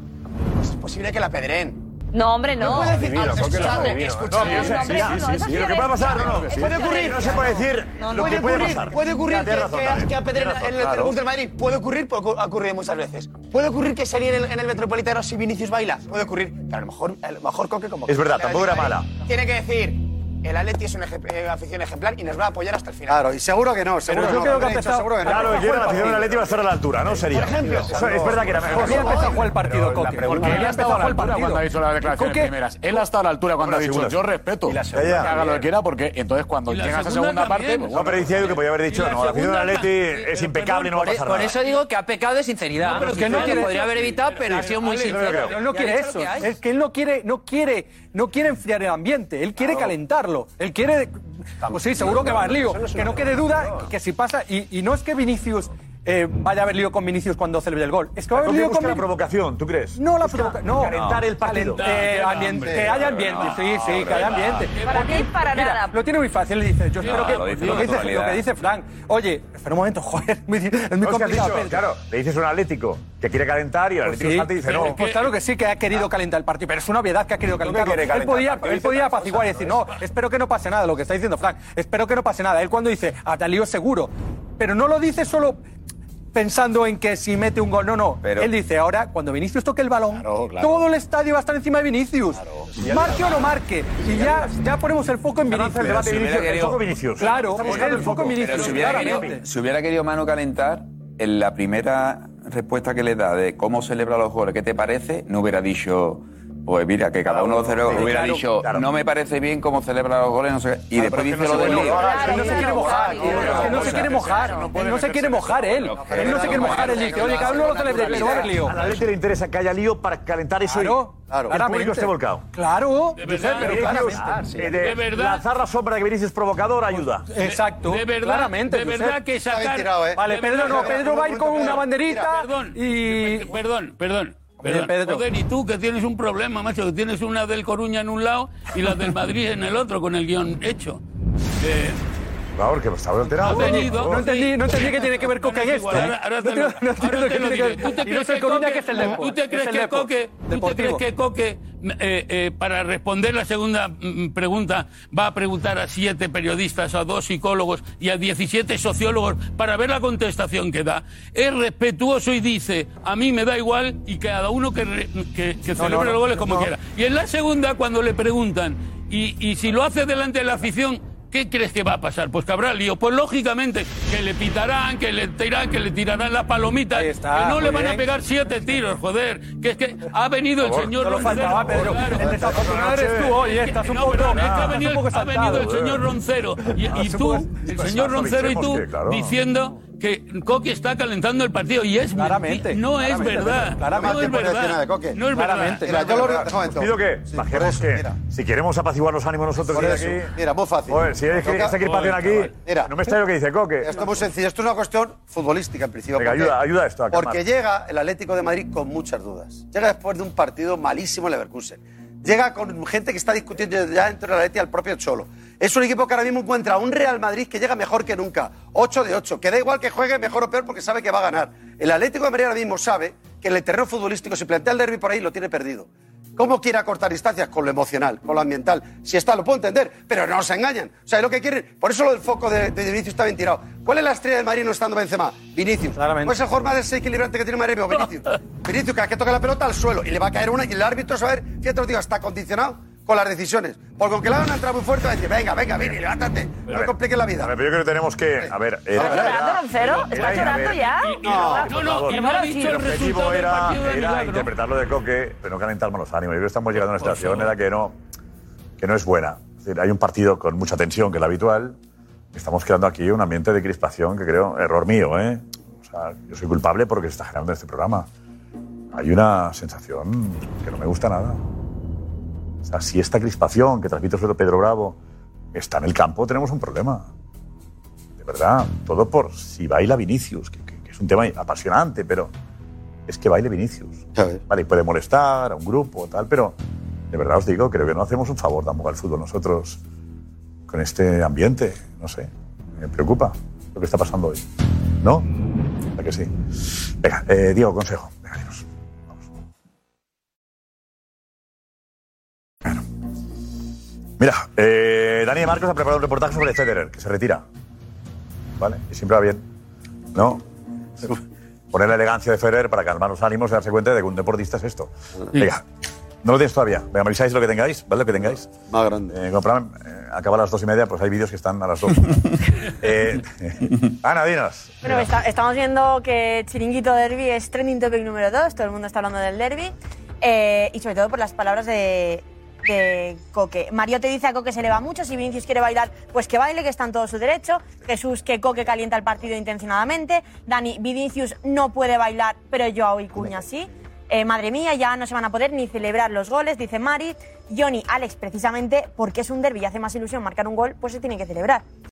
Speaker 21: Pues es posible que la pedreen.
Speaker 12: No, hombre, no.
Speaker 21: puede decir,
Speaker 13: Divino,
Speaker 21: escuchadme, escuchadme.
Speaker 7: No,
Speaker 12: No, hombre,
Speaker 7: sí,
Speaker 12: no,
Speaker 7: sí,
Speaker 12: eso
Speaker 7: sí,
Speaker 12: sí
Speaker 7: lo que puede pasar, no, no, puede ocurrir, no se puede decir
Speaker 12: No, no,
Speaker 7: lo que
Speaker 21: Puede
Speaker 7: pasar.
Speaker 21: puede ocurrir que,
Speaker 7: razón,
Speaker 21: en el, bus del Madrid. Puede ocurrir, porque ha ocurrido muchas veces. Puede ocurrir que líen en el, Metropolitano si Vinicius baila. Puede ocurrir, pero a lo mejor, a lo mejor Coque como...
Speaker 7: Es verdad, tampoco era mala.
Speaker 21: Tiene que decir, el Atleti es una eh, afición ejemplar y nos va a apoyar hasta el final.
Speaker 14: Claro, y seguro que no, seguro
Speaker 4: Pero
Speaker 14: que
Speaker 4: yo
Speaker 14: no.
Speaker 4: creo que ha empezado-
Speaker 14: seguro que no.
Speaker 7: Claro, que
Speaker 4: el
Speaker 7: la afición del. Atlético va a estar a la altura, ¿no? Sería.
Speaker 21: Por ejemplo.
Speaker 7: Eso es verdad que era mejor.
Speaker 4: Ha empezado a jugar el partido, Coque.
Speaker 3: Porque él ha estado a la
Speaker 4: el
Speaker 3: altura
Speaker 4: partido.
Speaker 3: cuando ha dicho las declaraciones
Speaker 4: Coque-
Speaker 3: primeras. Él ha estado a la altura cuando ha dicho,
Speaker 7: segunda.
Speaker 3: yo respeto. Que haga lo que quiera, porque entonces cuando llega esa
Speaker 6: segunda
Speaker 3: parte,
Speaker 7: No, pero dice Edu que podía haber dicho, no, la afición del Atleti es impecable y no va a
Speaker 15: Por,
Speaker 7: pasar
Speaker 15: por
Speaker 7: nada.
Speaker 15: eso digo que ha pecado de sinceridad.
Speaker 4: pero que no quiere-
Speaker 15: podría haber evitado, pero ha sido muy sincero.
Speaker 4: pero él no quiere eso.
Speaker 15: que.
Speaker 4: Es que él no quiere, no quiere, enfriar el ambiente. Él quiere calentarlo. Él quiere, pues sí, seguro que va a haber lío. Que no quede duda que si pasa y, y no es que Vinicius eh, vaya a haber lío con Vinicius cuando celebre el gol. Es que va a haber lío con
Speaker 7: la provocación, ¿tú crees?
Speaker 4: No la
Speaker 7: Busca
Speaker 4: provoca, no.
Speaker 7: Calentar el partido.
Speaker 4: Eh, ambiente- que haya ambiente, sí, sí, que haya ambiente.
Speaker 12: Para mí, para
Speaker 4: Mira,
Speaker 12: nada.
Speaker 4: Lo tiene muy fácil, le dice. Yo
Speaker 7: No,
Speaker 4: espero que.
Speaker 7: lo dice
Speaker 4: lo,
Speaker 7: con
Speaker 4: que dice, lo que dice Frank. Oye, espera un momento, joder, es muy, es muy
Speaker 7: No, es que has
Speaker 4: complicado.
Speaker 7: dicho, claro, le dices un Atlético que quiere calentar y el
Speaker 4: Pues
Speaker 7: Atlético
Speaker 4: sí,
Speaker 7: salta y dice no.
Speaker 4: Pues claro que sí, que ha querido calentar el partido, pero es una obviedad que ha querido calentar. Él podía,
Speaker 7: el partido,
Speaker 4: él podía apaciguar y decir, no, espero que no pase nada, lo que está diciendo Frank. Espero que no pase nada. Él cuando dice, a Dalío seguro. Pero no lo dice solo pensando en que si mete un gol, no, no. Él dice, ahora, cuando Vinicius toque el balón,
Speaker 7: claro.
Speaker 4: todo el estadio va a estar encima de Vinicius. Marque o no marque. Y ya, ya ponemos el foco en Vinicius.
Speaker 7: debate
Speaker 17: si hubiera querido-
Speaker 7: foco Vinicius.
Speaker 4: Claro,
Speaker 7: Está
Speaker 4: el
Speaker 7: buscando el
Speaker 4: foco
Speaker 7: foco.
Speaker 4: Vinicius.
Speaker 17: Pero si hubiera,
Speaker 4: claramente.
Speaker 17: querido, si hubiera querido Manu calentar, en la primera respuesta que le da de cómo celebra los goles, ¿qué te parece? No hubiera dicho, pues mira, que cada uno lo celebra.
Speaker 7: Sí,
Speaker 17: hubiera
Speaker 7: claro,
Speaker 17: dicho,
Speaker 7: claro.
Speaker 17: no me parece bien cómo celebra los goles, no sé qué. Y después
Speaker 7: es que
Speaker 17: dice lo
Speaker 7: se
Speaker 17: del lío.
Speaker 4: no se quiere mojar, tío, es que no se quiere mojar, él no se quiere mojar él, él no se quiere mojar, él dice, oye, cada uno lo celebre, pero va a haber lío.
Speaker 7: A la Atlético le interesa que haya lío para calentar eso
Speaker 4: Claro,
Speaker 7: y
Speaker 4: claro.
Speaker 7: que el público esté volcado.
Speaker 4: Claro,
Speaker 6: De verdad,
Speaker 4: pero
Speaker 6: de
Speaker 4: claramente.
Speaker 7: Eh,
Speaker 6: De verdad.
Speaker 7: Lanzar la sombra que Vinicius es provocador ayuda.
Speaker 4: Exacto,
Speaker 6: De verdad,
Speaker 4: claramente.
Speaker 6: de verdad que sacar.
Speaker 4: Vale,
Speaker 6: de
Speaker 4: Pedro no, Pedro va a ir con una banderita
Speaker 6: Perdón,
Speaker 4: y...
Speaker 6: perdón, perdón. Perdón.
Speaker 4: Pedro.
Speaker 6: Joder, y tú que tienes un problema, macho, que tienes una del Coruña en un lado y la del Madrid en el otro, con el guion hecho. Eh,
Speaker 7: favor, que estaba alterado.
Speaker 4: No entendí, no entendí qué tiene que ver Coque en esto.
Speaker 6: Ahora,
Speaker 4: No entiendo- no qué tiene que ver.
Speaker 6: ¿Tú te
Speaker 4: Y no
Speaker 6: crees
Speaker 4: es el
Speaker 6: que
Speaker 4: Coruña,
Speaker 6: Coque-
Speaker 4: que es el.
Speaker 6: ¿Tú te
Speaker 4: Es
Speaker 6: crees que. Coque, tú te
Speaker 4: Deportivo.
Speaker 6: crees que Coque eh, eh, para responder la segunda mm, pregunta va a preguntar a siete periodistas, a dos psicólogos y a 17 sociólogos para ver la contestación que da? Es respetuoso y dice, a mí me da igual y cada uno que, que, que
Speaker 4: No,
Speaker 6: celebre
Speaker 4: no, no,
Speaker 6: los goles como
Speaker 4: no.
Speaker 6: quiera. Y en la segunda, cuando le preguntan, y, y si lo hace delante de la afición, ¿qué crees que va a pasar? Pues que habrá lío. Pues lógicamente, que le pitarán, que le tirarán, que le tirarán las palomitas,
Speaker 4: está,
Speaker 6: que no le van a
Speaker 4: bien.
Speaker 6: pegar siete tiros, joder. Que es que ha venido el señor Roncero.
Speaker 4: faltaba, Pedro.
Speaker 6: Claro.
Speaker 4: El desafortunado eres tú hoy, ¿eh? estás un
Speaker 6: No,
Speaker 4: poco...
Speaker 6: perdón, es que ha venido, ha venido el señor Roncero y, y
Speaker 4: Ah,
Speaker 6: tú, el
Speaker 7: Pues
Speaker 6: señor
Speaker 7: hasta
Speaker 6: Roncero y tú, diciendo que Coque está calentando el partido y es
Speaker 4: Claramente.
Speaker 6: No es verdad.
Speaker 4: claramente.
Speaker 6: No es
Speaker 14: de de
Speaker 6: verdad.
Speaker 14: Coque.
Speaker 6: No es verdad.
Speaker 4: Claramente.
Speaker 14: Mira, yo lo
Speaker 7: Os
Speaker 14: un momento.
Speaker 7: pido que
Speaker 14: Sí,
Speaker 7: bajemos
Speaker 14: por eso,
Speaker 7: que
Speaker 14: mira.
Speaker 7: si queremos apaciguar los ánimos nosotros
Speaker 14: Por eso.
Speaker 7: aquí.
Speaker 14: Mira, muy fácil.
Speaker 7: Joder, si hay
Speaker 14: Toca-
Speaker 7: esta crispación aquí,
Speaker 14: Mira.
Speaker 7: no me está lo que dice Coque.
Speaker 14: Esto es muy sencillo. Esto es una cuestión futbolística en principio.
Speaker 7: Venga,
Speaker 14: porque-
Speaker 7: ayuda- ayuda a esto a.
Speaker 14: Porque llega el Atlético de Madrid con muchas dudas. Llega después de un partido malísimo en Leverkusen. Llega con gente que está discutiendo ya dentro del Atleti al propio Cholo. Es un equipo que ahora mismo encuentra un Real Madrid que llega mejor que nunca. 8 de 8. Que da igual que juegue mejor o peor porque sabe que va a ganar. El Atlético de Madrid ahora mismo sabe que el terreno futbolístico, si plantea el derby por ahí, lo tiene perdido. ¿Cómo quiere acortar distancias? Con lo emocional, con lo ambiental. Si está, lo puedo entender, pero no se engañan. O sea, es lo que quieren. Por eso lo del foco de, de Vinicius está bien tirado. ¿Cuál es la estrella del Madrid no estando Benzema? Vinicius.
Speaker 4: Claramente.
Speaker 14: Pues el jugador más desequilibrante que tiene el Madrid, Vinicius. Vinicius, cada vez que toca la pelota al suelo y le va a caer una y el árbitro, a ver, fíjate, os digo, está condicionado con las decisiones. Porque aunque le hagan una entrada muy fuerte, va a decir, venga, venga, Vini, levántate. No me compliques la vida.
Speaker 7: A ver, pero yo creo que tenemos que. A ver. era-
Speaker 12: ¿Estás llorando, Roncero? ¿Estás llorando ya?
Speaker 7: No,
Speaker 6: No, no, no dicho
Speaker 7: El
Speaker 6: el
Speaker 7: objetivo era, era
Speaker 6: milagro.
Speaker 7: interpretar lo de Coque, pero no calentar los ánimos. Yo creo que estamos llegando a una situación en la que no, que no es buena. Es decir, hay un partido con mucha tensión, que es la habitual. Estamos creando aquí un ambiente de crispación que creo, error mío, ¿eh? O sea, yo soy culpable porque se está generando en este programa. Hay una sensación que no me gusta nada. O sea, si esta crispación que transmite sobre Pedro Bravo está en el campo, tenemos un problema. De verdad, todo por si baila Vinicius, que, que- que es un tema apasionante, pero es que baile Vinicius. Vale, puede molestar a un grupo, tal, pero de verdad os digo, creo que no hacemos un favor tampoco al fútbol nosotros con este ambiente. No sé, me preocupa lo que está pasando hoy. ¿No? ¿A que sí? Venga, eh, Diego, consejo. Venga, dinos. Mira, eh, Dani de Marcos ha preparado un reportaje sobre Federer, que se retira. ¿Vale? Y siempre va bien. ¿No? Poner la elegancia de Federer para calmar los ánimos y darse cuenta de que un deportista es esto. Venga, no lo tienes todavía. Venga, me avisáis lo que tengáis, ¿vale? Lo que tengáis.
Speaker 14: Más grande.
Speaker 7: Eh, comprarme, eh, acaba a las dos y media, pues hay vídeos que están a las dos. eh, Ana, dinos.
Speaker 8: Bueno, está- estamos viendo que Chiringuito Derby es trending topic número 2, todo el mundo está hablando del derby. eh, y sobre todo por las palabras de, de Coque. Mario te dice a Coque se le va mucho, si Vinicius quiere bailar, pues que baile, que está en todo su derecho. Jesús, que Coque calienta el partido intencionadamente. Dani, Vinicius no puede bailar, pero Joao y Cuña sí. Eh, madre mía, ya no se van a poder ni celebrar los goles, dice Mari. Johnny, Alex, precisamente porque es un derby y hace más ilusión marcar un gol, pues se tiene que celebrar.